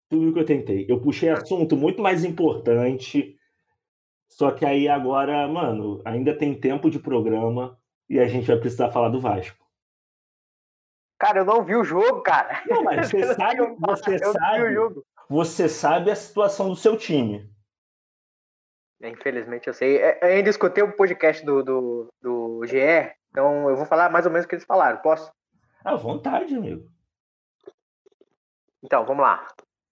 Tu viu que eu tentei? Eu puxei assunto muito mais importante. Só que aí agora, mano, ainda tem tempo de programa e a gente vai precisar falar do Vasco. Cara, eu não vi o jogo, cara. Não, mas você sabe, o- você eu o sabe, você sabe a situação do seu time. Infelizmente eu sei. É, Eu ainda escutei o podcast do, do, do GR, então eu vou falar mais ou menos o que eles falaram. Posso? À vontade, amigo. Então, vamos lá.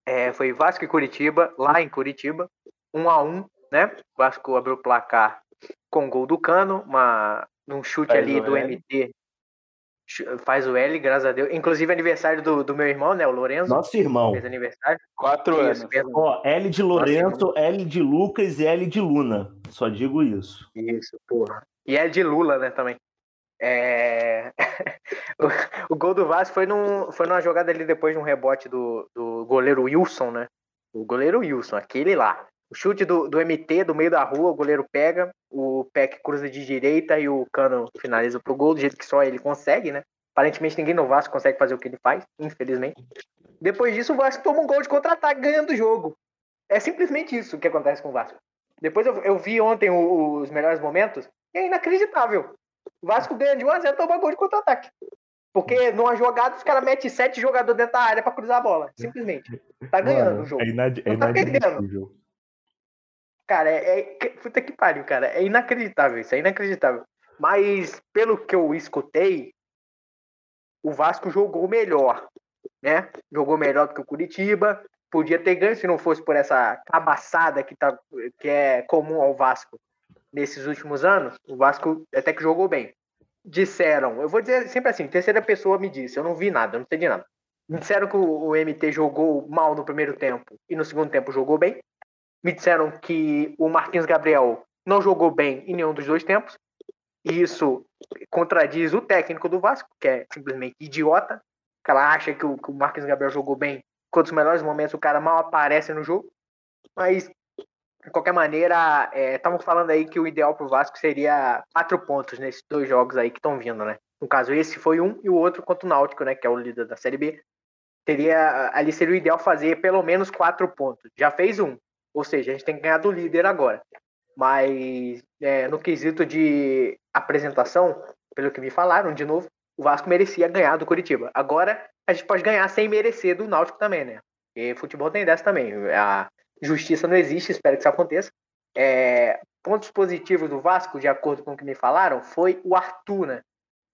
É, foi Vasco e Curitiba, lá em Curitiba, um a um, né? O Vasco abriu o placar com gol do Cano, uma, um chute Faz ali o do. MT. Faz o L, graças a Deus. Inclusive aniversário do, do meu irmão, né? O Lorenzo. Nosso irmão. Fez aniversário. Quatro Isso, anos. mesmo. Ó, L de Lourenço, L de Lucas e L de Luna. Só digo isso. Isso, porra. E é de Lula, né, também. É... o, o gol do Vasco foi, num, foi numa jogada ali depois de um rebote do, do goleiro Wilson, né? O goleiro Wilson, aquele lá. O chute do, do MT do meio da rua, o goleiro pega, o Peck cruza de direita e o Cano finaliza pro gol, do jeito que só ele consegue, né? Aparentemente ninguém no Vasco consegue fazer o que ele faz, infelizmente. Depois disso, o Vasco toma um gol de contra-ataque ganhando o jogo. É simplesmente isso que acontece com o Vasco. Depois eu, eu vi ontem o- os melhores momentos e é inacreditável. O Vasco ganha de 1x0 toma gol de contra-ataque. Porque numa jogada os caras metem sete jogadores dentro da área pra cruzar a bola. Simplesmente. Tá ganhando Mano, o jogo. É, inad é tá perdendo. Cara, é, é. Puta que pariu, cara. É inacreditável isso, é inacreditável. Mas, pelo que eu escutei, o Vasco jogou melhor, né? Jogou melhor do que o Curitiba. Podia ter ganho se não fosse por essa cabaçada que, tá, que é comum ao Vasco nesses últimos anos. O Vasco até que jogou bem. Disseram, eu vou dizer sempre assim: terceira pessoa me disse, eu não vi nada, eu não de nada. Disseram que o MT jogou mal no primeiro tempo e no segundo tempo jogou bem. Me disseram que o Marquinhos Gabriel não jogou bem em nenhum dos dois tempos. E isso contradiz o técnico do Vasco, que é simplesmente idiota. Que ela acha que o, que o Marquinhos Gabriel jogou bem. Quando os melhores momentos o cara mal aparece no jogo. Mas, de qualquer maneira, estamos falando aí que o ideal pro Vasco seria quatro pontos nesses dois jogos aí que estão vindo, né? No caso, esse foi um e o outro contra o Náutico, né? Que é o líder da Série B. Teria, ali seria o ideal fazer pelo menos quatro pontos. Já fez um. Ou seja, a gente tem que ganhar do líder agora. Mas é, no quesito de apresentação, pelo que me falaram, de novo, o Vasco merecia ganhar do Curitiba. Agora a gente pode ganhar sem merecer do Náutico também, né? Porque futebol tem dessa também. A justiça não existe, espero que isso aconteça. É, pontos positivos do Vasco, de acordo com o que me falaram, foi o Arthur, né?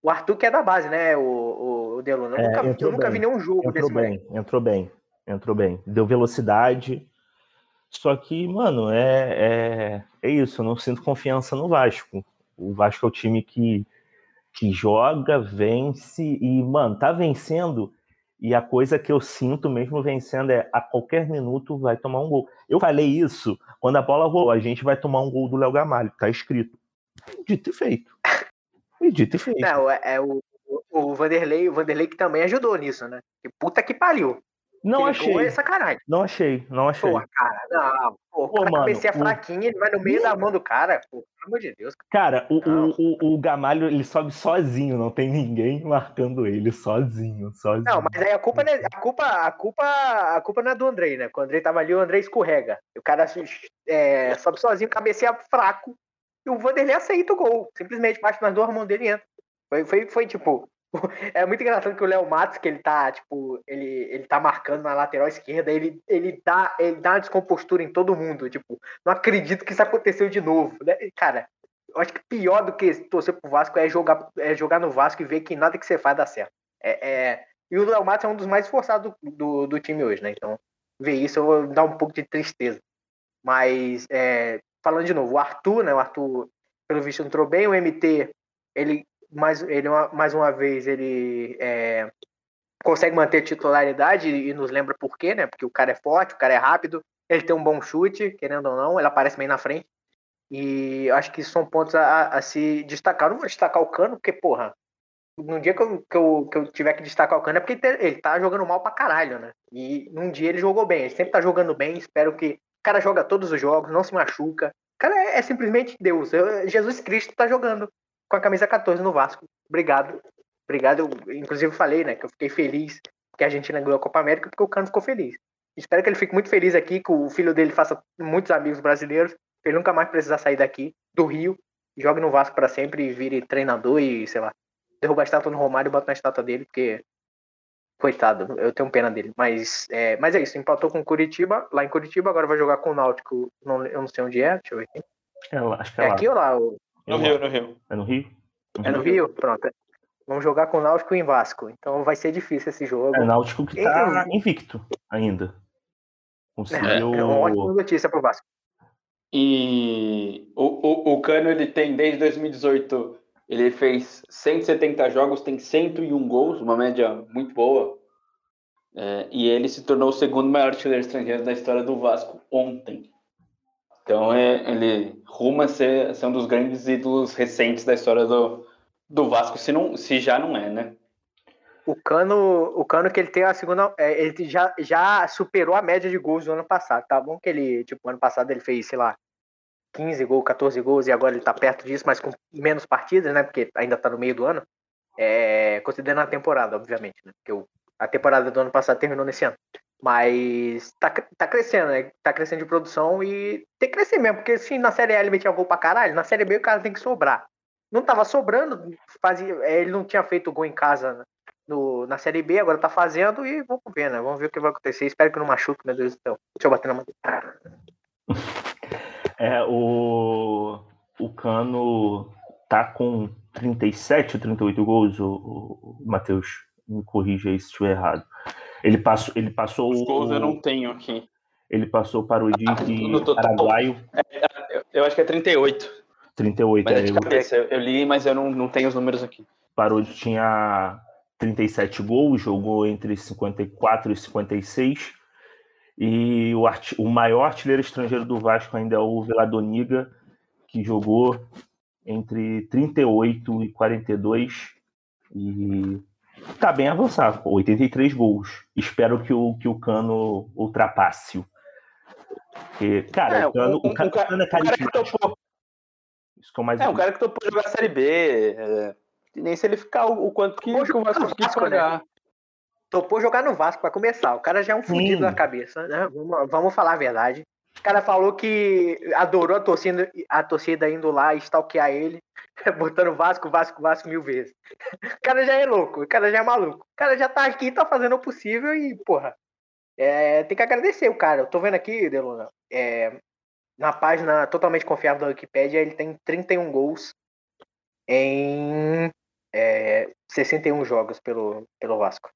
O Arthur que é da base, né, o, o, o Deluna? Eu, É, nunca, eu nunca vi nenhum jogo Entrou desse bem, entrou bem, entrou bem. Deu velocidade. Só que, mano, é, é, é isso. Eu não sinto confiança no Vasco. O Vasco é o time que, que joga, vence e, mano, tá vencendo. E a coisa que eu sinto mesmo vencendo é a qualquer minuto vai tomar um gol. Eu falei isso quando a bola rolou. A gente vai tomar um gol do Léo Gamalho, tá escrito. Dito e feito. Dito e feito. Não, é, é o- o Vanderlei, o Vanderlei que também ajudou nisso, né? Que puta que pariu. Não gol achei. É sacanagem. Não achei, não achei. Pô, cara, não. Pô, o Pô, cara mano, cabeceia o- ele vai no meio da mão do cara. Pô, pelo amor de Deus. Cara, o, o, o, Gamalho ele sobe sozinho, não tem ninguém marcando ele, sozinho, sozinho. Não, mas aí a culpa, não é- a culpa, a culpa, a culpa não é do Andrei, né? Quando o Andrei tava ali, o Andrei escorrega. E o cara é, sobe sozinho, cabeceia fraco. E o Vanderlei aceita o gol. Simplesmente bate nas duas mãos dele e entra. Foi, foi, foi tipo. É muito engraçado que o Léo Matos, que ele tá, tipo, ele, ele tá marcando na lateral esquerda, ele, ele, dá, ele dá uma descompostura em todo mundo. Tipo, não acredito que isso aconteceu de novo. Né? Cara, eu acho que pior do que torcer pro Vasco é jogar, é jogar no Vasco e ver que nada que você faz dá certo. É, é- E o Léo Matos é um dos mais esforçados do, do, do time hoje, né? Então, ver isso eu vou dar um pouco de tristeza. Mas, é, falando de novo, o Arthur, né? O Arthur, pelo visto, entrou bem. O MT, ele, mais, ele mais uma vez, ele é, consegue manter titularidade e nos lembra por quê, né? Porque o cara é forte, o cara é rápido, ele tem um bom chute, querendo ou não, ele aparece bem na frente. E acho que são pontos a, a se destacar. Eu não vou destacar o Cano, porque, porra, num dia que eu, que, eu, que eu tiver que destacar o Cano é porque ele, ele tá jogando mal pra caralho, né? E num dia ele jogou bem, ele sempre tá jogando bem. Espero que. O cara joga todos os jogos, não se machuca. O cara é, é simplesmente Deus. Eu- Jesus Cristo tá jogando com a camisa 14 no Vasco. Obrigado. Obrigado. Eu, inclusive, falei, né, que eu fiquei feliz que a Argentina ganhou a Copa América porque o Cano ficou feliz. Espero que ele fique muito feliz aqui, que o filho dele faça muitos amigos brasileiros, ele nunca mais precisar sair daqui, do Rio, jogue no Vasco para sempre e vire treinador e, sei lá, derruba a estátua no Romário e bota na estátua dele, porque. Coitado, eu tenho pena dele. Mas é, mas é isso, empatou com o Curitiba, lá em Curitiba, agora vai jogar com o Náutico, não, eu não sei onde é, deixa eu ver aqui. É lá, acho que é, É lá. aqui ou lá? o- No. Rio, no Rio. É no Rio? É no Rio? Pronto. Vamos jogar com o Náutico em Vasco. Então vai ser difícil esse jogo. É o Náutico que tá invicto ainda. Conseguiu. É uma ótima notícia pro Vasco. E o, o, o Cano, ele tem, desde 2018, ele fez 170 jogos, tem 101 gols, uma média muito boa. É, e ele se tornou o segundo maior artilheiro estrangeiro da história do Vasco ontem. Então é, ele ruma a ser, ser um dos grandes ídolos recentes da história do, do Vasco, se, não, se já não é, né? O Cano, o Cano que ele tem a segunda. é, ele já, já superou a média de gols do ano passado. Tá bom que ele, tipo, ano passado ele fez, sei lá, 15 gols, 14 gols, e agora ele tá perto disso, mas com menos partidas, né? Porque ainda tá no meio do ano. É, considerando a temporada, obviamente, né? Porque o, a temporada do ano passado terminou nesse ano. Mas tá, tá crescendo, né? Tá crescendo de produção e tem que crescer mesmo, porque se na Série A ele metia gol pra caralho, na Série B o cara tem que sobrar. Não tava sobrando, fazia, é, ele não tinha feito gol em casa né? no, na Série B, agora tá fazendo e vamos ver, né? Vamos ver o que vai acontecer. Espero que não machuque, meu Deus do céu. Deixa eu bater na madeira. É, o, o Cano tá com 37 ou 38 gols, o, o Matheus me corrija aí se estiver errado. Ele passou, ele passou Os gols o, eu não tenho aqui. ele passou para o Edinque no total. paraguaio, Eu, eu acho que é 38. 38. Mas é de cabeça. Eu, eu li, mas eu não, não tenho os números aqui. Parodi tinha 37 gols, jogou entre 54 e 56. E o, arti- o maior artilheiro estrangeiro do Vasco ainda é o Veladoniga, que jogou entre 38 e 42. E tá bem avançado, pô, 83 gols. Espero que o, que o Cano ultrapasse-o. Porque, cara, É, o Cano, um- o Cano um ca- é um cara que topou. Isso que é o mais É, um cara que topou jogar a Série B. é, nem se ele ficar o, o quanto que, Topou que o Vasco jogar no quis Vasco, né? Topou jogar no Vasco pra começar. O cara já é um fudido na cabeça, né? Vamos, vamos falar a verdade. O cara falou que adorou a torcida, a torcida indo lá stalkear ele, botando Vasco, Vasco, Vasco mil vezes. O cara já é louco, o cara já é maluco. O cara já tá aqui, tá fazendo o possível e, porra, é, tem que agradecer o cara. Eu tô vendo aqui, Deluna, é, na página totalmente confiável da Wikipédia, ele tem 31 gols em é, 61 jogos pelo, pelo Vasco.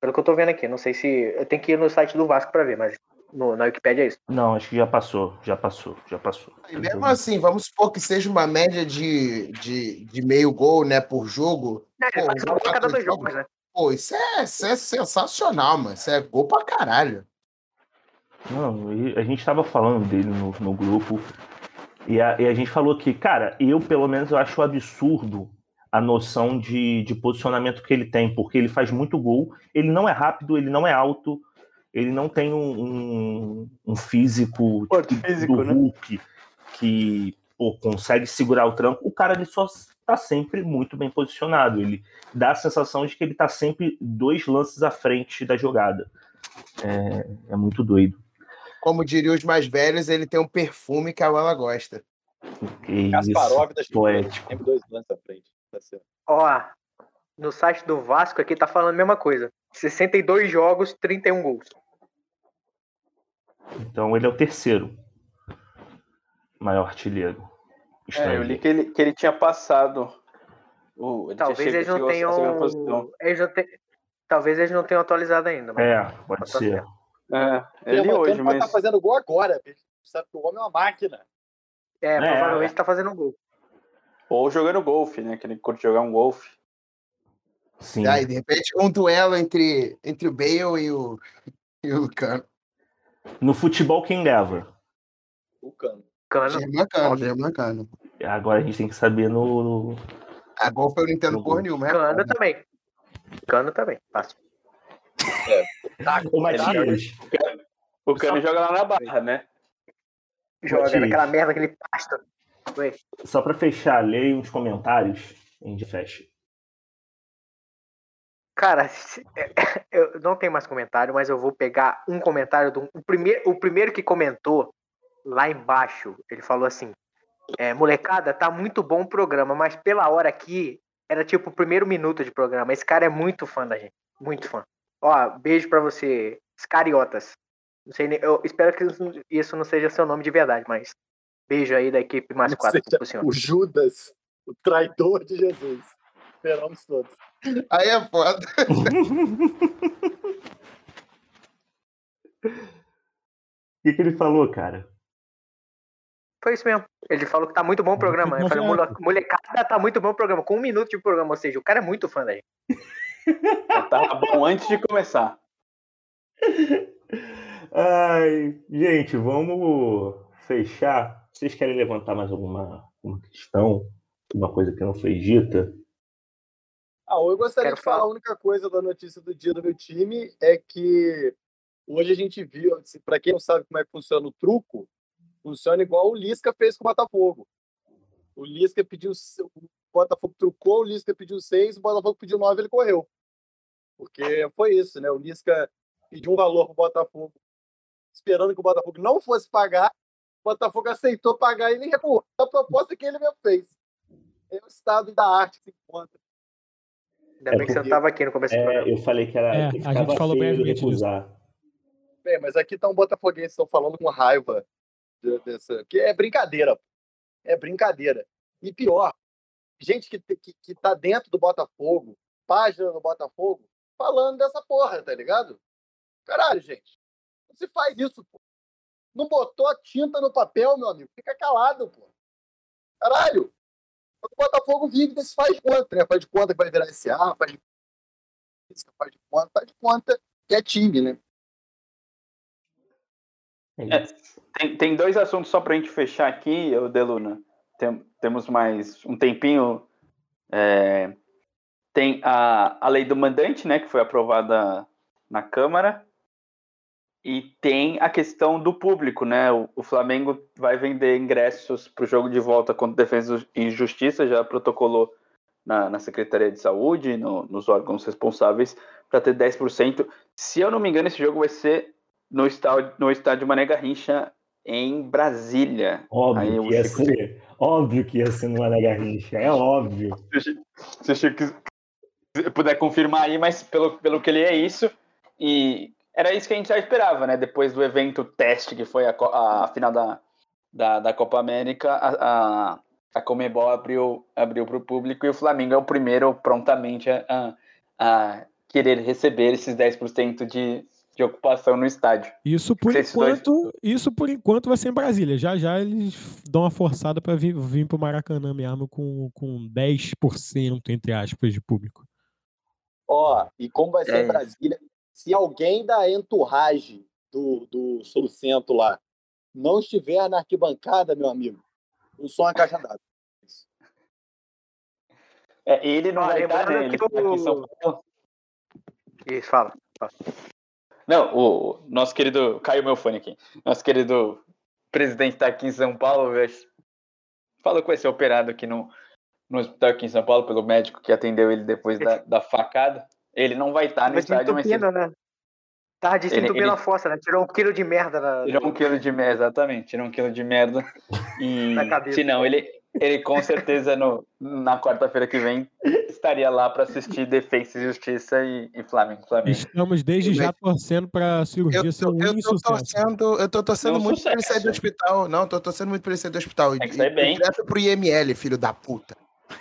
Pelo que eu tô vendo aqui, não sei se. Eu tenho que ir no site do Vasco pra ver, mas no, na Wikipédia é isso. Não, acho que já passou, já passou, já passou. E mesmo assim, vamos supor que seja uma média de, de, de meio gol, né, por jogo. É, Pô, um gol cada dois jogos, né? Pô, isso é, isso é sensacional, mano. Isso é gol pra caralho. Não, a gente tava falando dele no, no grupo e a, e a gente falou que, cara, eu pelo menos eu acho absurdo a noção de, de posicionamento que ele tem, porque ele faz muito gol, ele não é rápido, ele não é alto, ele não tem um, um, um físico, Porte tipo, físico, do né? Hulk que pô, consegue segurar o tranco, o cara ele só tá sempre muito bem posicionado, ele dá a sensação de que ele tá sempre dois lances à frente da jogada. É, é muito doido. Como diriam os mais velhos, ele tem um perfume que a Lala gosta. Que isso, Kasparov das poético. Sempre dois lances à frente. Tá certo. Ó, no site do Vasco aqui tá falando a mesma coisa. 62 jogos, 31 gols. Então ele é o terceiro maior artilheiro. É, eu li que ele, que ele tinha passado. o- ele tinha Talvez eles não tenham. posição. Eles não te- Talvez eles não tenham atualizado ainda. Mas... É, pode Tá ser. certo. É, Ele ele hoje, pode mas. estar fazendo gol agora. bicho. Sabe que o homem é uma máquina. É, É, provavelmente tá fazendo um gol. Ou jogando golfe, né? Que ele curte jogar um golfe. Sim. Aí, de repente, um duelo entre, entre o Bale e o, e o Cano. No futebol, quem leva? O cano. Cano. Cano, German Cano. Agora a gente tem que saber no. no- A gol foi o Nintendo No porra nenhuma. é Cano foda. também. Cano também. Fácil. Tá, Ô, Matias, O Cano joga lá na barra, né? Joga Matias. naquela merda, aquele pasta. Oi. só pra fechar, leia uns comentários a gente fecha. Cara, se- eu não tenho mais comentário, mas eu vou pegar um comentário do o primeiro, o primeiro que comentou lá embaixo. Ele falou assim: é, molecada, tá muito bom o programa, mas pela hora aqui era tipo o primeiro minuto de programa. Esse cara é muito fã da gente, muito fã. Ó, beijo pra você, Scariotas. Não sei, eu espero que isso- não seja seu nome de verdade, mas beijo aí da equipe mais quatro. O Judas, o traidor de Jesus. Esperamos todos. Aí é foda. O que, que ele falou, cara? Foi isso mesmo. Ele falou que tá muito bom o programa. Eu falei, "Mole- molecada, tá muito bom o programa. Com um minuto de programa, ou seja, o cara é muito fã da gente. Tava bom antes de começar. Ai, gente, vamos fechar. Vocês querem levantar mais alguma, alguma questão? Alguma coisa que não foi dita? Ah, eu gostaria Quero de falar falar. a única coisa da notícia do dia do meu time é que hoje a gente viu, para quem não sabe como é que funciona o truco, funciona igual o Lisca fez com o Botafogo. O Lisca pediu, o Botafogo trucou, o Lisca pediu seis, o Botafogo pediu nove, ele correu. Porque foi isso, né? O Lisca pediu um valor pro Botafogo, esperando que o Botafogo não fosse pagar, o Botafogo aceitou pagar e ele recuou a proposta que ele mesmo fez. É o estado da arte que se encontra. Ainda bem que você não estava aqui no começo do É, programa. eu falei que era. É, que a gente falou brevemente disso. recusar. Bem, mas aqui tá um botafoguense estão falando com raiva de- dessa, que é brincadeira. pô. É brincadeira. E pior, gente que, que, que tá dentro do Botafogo, página do Botafogo, falando dessa porra, tá ligado? Caralho, gente. Não se faz isso, pô. Não botou a tinta no papel, meu amigo. Fica calado, pô. Caralho. O Botafogo vive desse faz de conta, né? Faz de conta que vai virar SA, faz de faz de conta, faz de conta que é time, né? É, Tem, tem dois assuntos só pra gente fechar aqui, ô Deluna. Tem- temos mais um tempinho. É, tem a, a lei do mandante, né, que foi aprovada na Câmara. E tem a questão do público, né? O, o Flamengo vai vender ingressos para o jogo de volta contra Defesa e Justiça, já protocolou na, na Secretaria de Saúde, no- nos órgãos responsáveis, para ter 10%. Se eu não me engano, esse jogo vai ser no estádio, no estádio Mané Garrincha, em Brasília. Óbvio que ia Chico- ser. Óbvio que ia ser no Mané Garrincha. É óbvio. se o Chico puder confirmar aí, mas pelo, pelo que ele é isso. E era isso que a gente já esperava, né? Depois do evento teste, que foi a, a final da, da, da Copa América, a, a, a Comebol abriu abriu para o público e o Flamengo é o primeiro prontamente a, a, a querer receber esses 10% de, de ocupação no estádio. Isso por Esses dois- enquanto, isso por enquanto vai ser em Brasília. Já já eles dão uma forçada para vir, vir para o Maracanã mesmo com, com 10% entre aspas de público. Ó, e como vai ser É em Brasília, se alguém da entourage do, do Solucento lá não estiver na arquibancada, meu amigo, o som é caixa d'água. É, ele não Ó, vai estar, né? lembrando Ele que tá aqui em São o- Paulo. Isso, fala. Não, o nosso querido. Caiu meu fone aqui. Nosso querido presidente está aqui em São Paulo. Falou que vai ser operado aqui no, no hospital aqui em São Paulo pelo médico que atendeu ele depois da, da facada. Ele não vai estar no Mas estádio, mas ele né? Tava Ele- desentupindo ele- a fossa, né? Tirou um quilo de merda na, tirou um quilo de merda, exatamente. Tirou um quilo de merda. E Na cabeça. se não, ele, ele com certeza no, na quarta-feira que vem estaria lá para assistir Defesa e Justiça e, e Flamengo. Flamengo. Estamos desde já torcendo para a cirurgia Eu, ser um eu tô insucesso. torcendo, eu tô torcendo É muito pra ele sair do hospital. Não, tô torcendo muito pra ele sair do hospital. Tem que sair bem. Direto pro IML, filho da puta.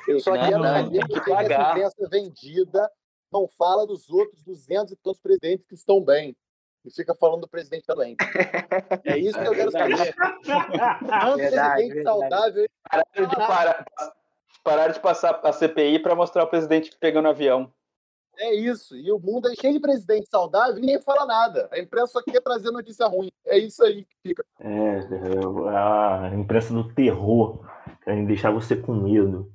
Eu só Não, quero não, saber que que essa imprensa vendida, não fala dos outros 200 e tantos presidentes que estão bem. E fica falando do presidente também. É isso que eu quero saber. Tanto Verdade, presidente verdade. saudável. Pararam de, parar, pararam de passar a CPI para mostrar o presidente pegando avião. É isso. E o mundo é cheio de presidente saudável e ninguém fala nada. A imprensa só quer trazer notícia ruim. É isso aí que fica. É, é, a imprensa do terror, querem deixar você com medo.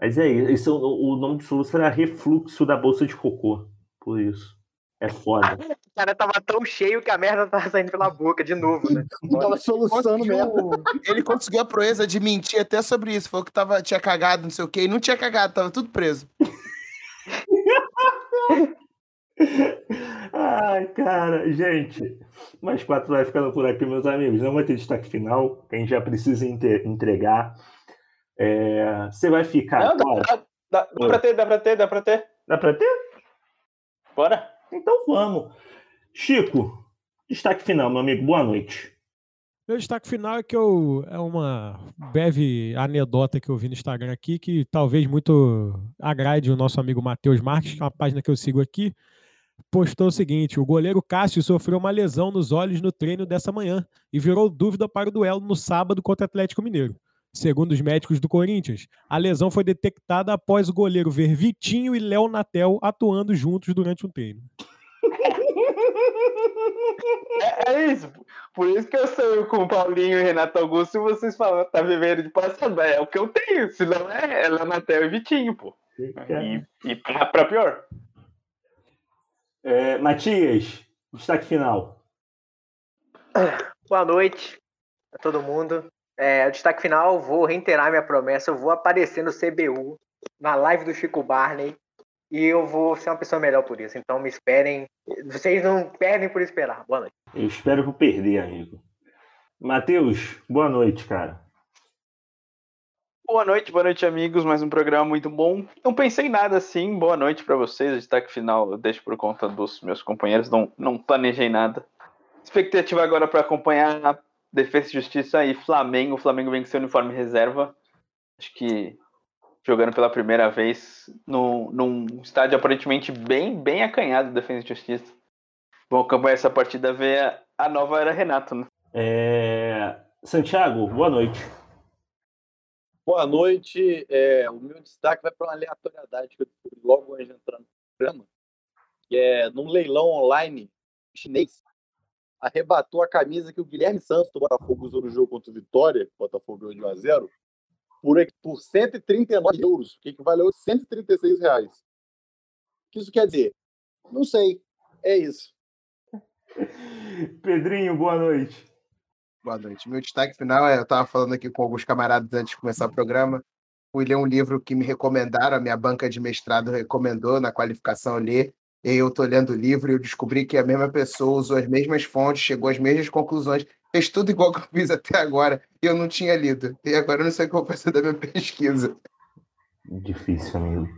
Mas é isso, o, nome de soluço era refluxo da bolsa de cocô. Por isso. É foda. O cara tava tão cheio que a merda tava saindo pela boca de novo, né? Não tava soluçando mesmo. Ele conseguiu a proeza de mentir até sobre isso. Falou que tava, tinha cagado, não sei o quê. E não tinha cagado, tava tudo preso. Ai, cara, gente. Mais quatro vai ficando por aqui, meus amigos. Não vai ter destaque final, que a gente já precisa entregar. É, você vai ficar Não, dá, agora? dá, dá, dá pra ter, dá pra ter, dá pra ter. Dá pra ter? Bora. Então vamos. Chico, destaque final, meu amigo. Boa noite. Meu destaque final é que eu é uma breve anedota que eu vi no Instagram aqui que talvez muito agrade o nosso amigo Matheus Marques, que é uma página que eu sigo aqui. Postou o seguinte: o goleiro Cássio sofreu uma lesão nos olhos no treino dessa manhã e virou dúvida para o duelo no sábado contra o Atlético Mineiro. Segundo os médicos do Corinthians, a lesão foi detectada após o goleiro ver Vitinho e Léo Natel atuando juntos durante um treino. É, é isso. Por isso que eu sou com o Paulinho e Renato Augusto e vocês falam, tá vivendo de passada. É o que eu tenho. Se não é, é Leonatel e Vitinho, pô. E, e pra, pra pior. É, Matias, destaque final. Boa noite a todo mundo. É, o destaque final, vou reiterar minha promessa, eu vou aparecer no CBU, na live do Chico Barney, e eu vou ser uma pessoa melhor por isso. Então me esperem. Vocês não perdem por esperar. Boa noite. Eu espero por perder, amigo. Matheus, boa noite, cara. Boa noite, boa noite, amigos. Mais um programa muito bom. Não pensei em nada assim. Boa noite para vocês. O destaque final eu deixo por conta dos meus companheiros. Não, não planejei nada. Expectativa agora para acompanhar Defesa e Justiça e Flamengo. O Flamengo vem com seu uniforme reserva. Acho que jogando pela primeira vez no, num estádio aparentemente bem, bem acanhado Defesa e Justiça. Vamos acompanhar essa partida, ver a nova era Renato, né? É... Santiago, boa noite. Boa noite. É, o meu destaque vai para uma aleatoriedade que eu descobri logo antes de entrar no programa, que é num leilão online chinês, arrebatou a camisa que o Guilherme Santos do Botafogo usou no jogo contra o Vitória, o Botafogo ganhou de 1 a 0 por, por 139 euros, o que equivaleu a 136 reais. O que isso quer dizer? Não sei. É isso. Pedrinho, boa noite. Boa noite. Meu destaque final é: eu estava falando aqui com alguns camaradas antes de começar o programa. Fui ler um livro que me recomendaram, a minha banca de mestrado recomendou na qualificação ler. E eu estou lendo o livro e eu descobri que a mesma pessoa usou as mesmas fontes, chegou às mesmas conclusões, fez tudo igual que eu fiz até agora e eu não tinha lido. E agora eu não sei o que eu vou fazer da minha pesquisa. Difícil, amigo.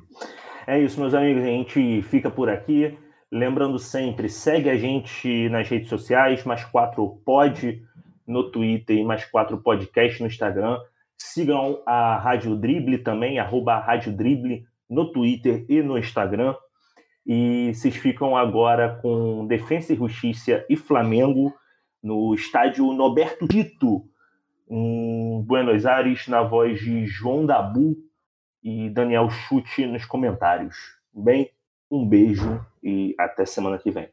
É isso, meus amigos. A gente fica por aqui. Lembrando sempre, segue a gente nas redes sociais, mais quatro pod no Twitter e mais quatro podcast no Instagram. Sigam a Rádio Drible também, arroba Rádio Drible no Twitter e no Instagram. E vocês ficam agora com Defensa e Justiça e Flamengo no estádio Noberto Tito, em Buenos Aires, na voz de João Dabu e Daniel Chute nos comentários. Bem, um beijo e até semana que vem.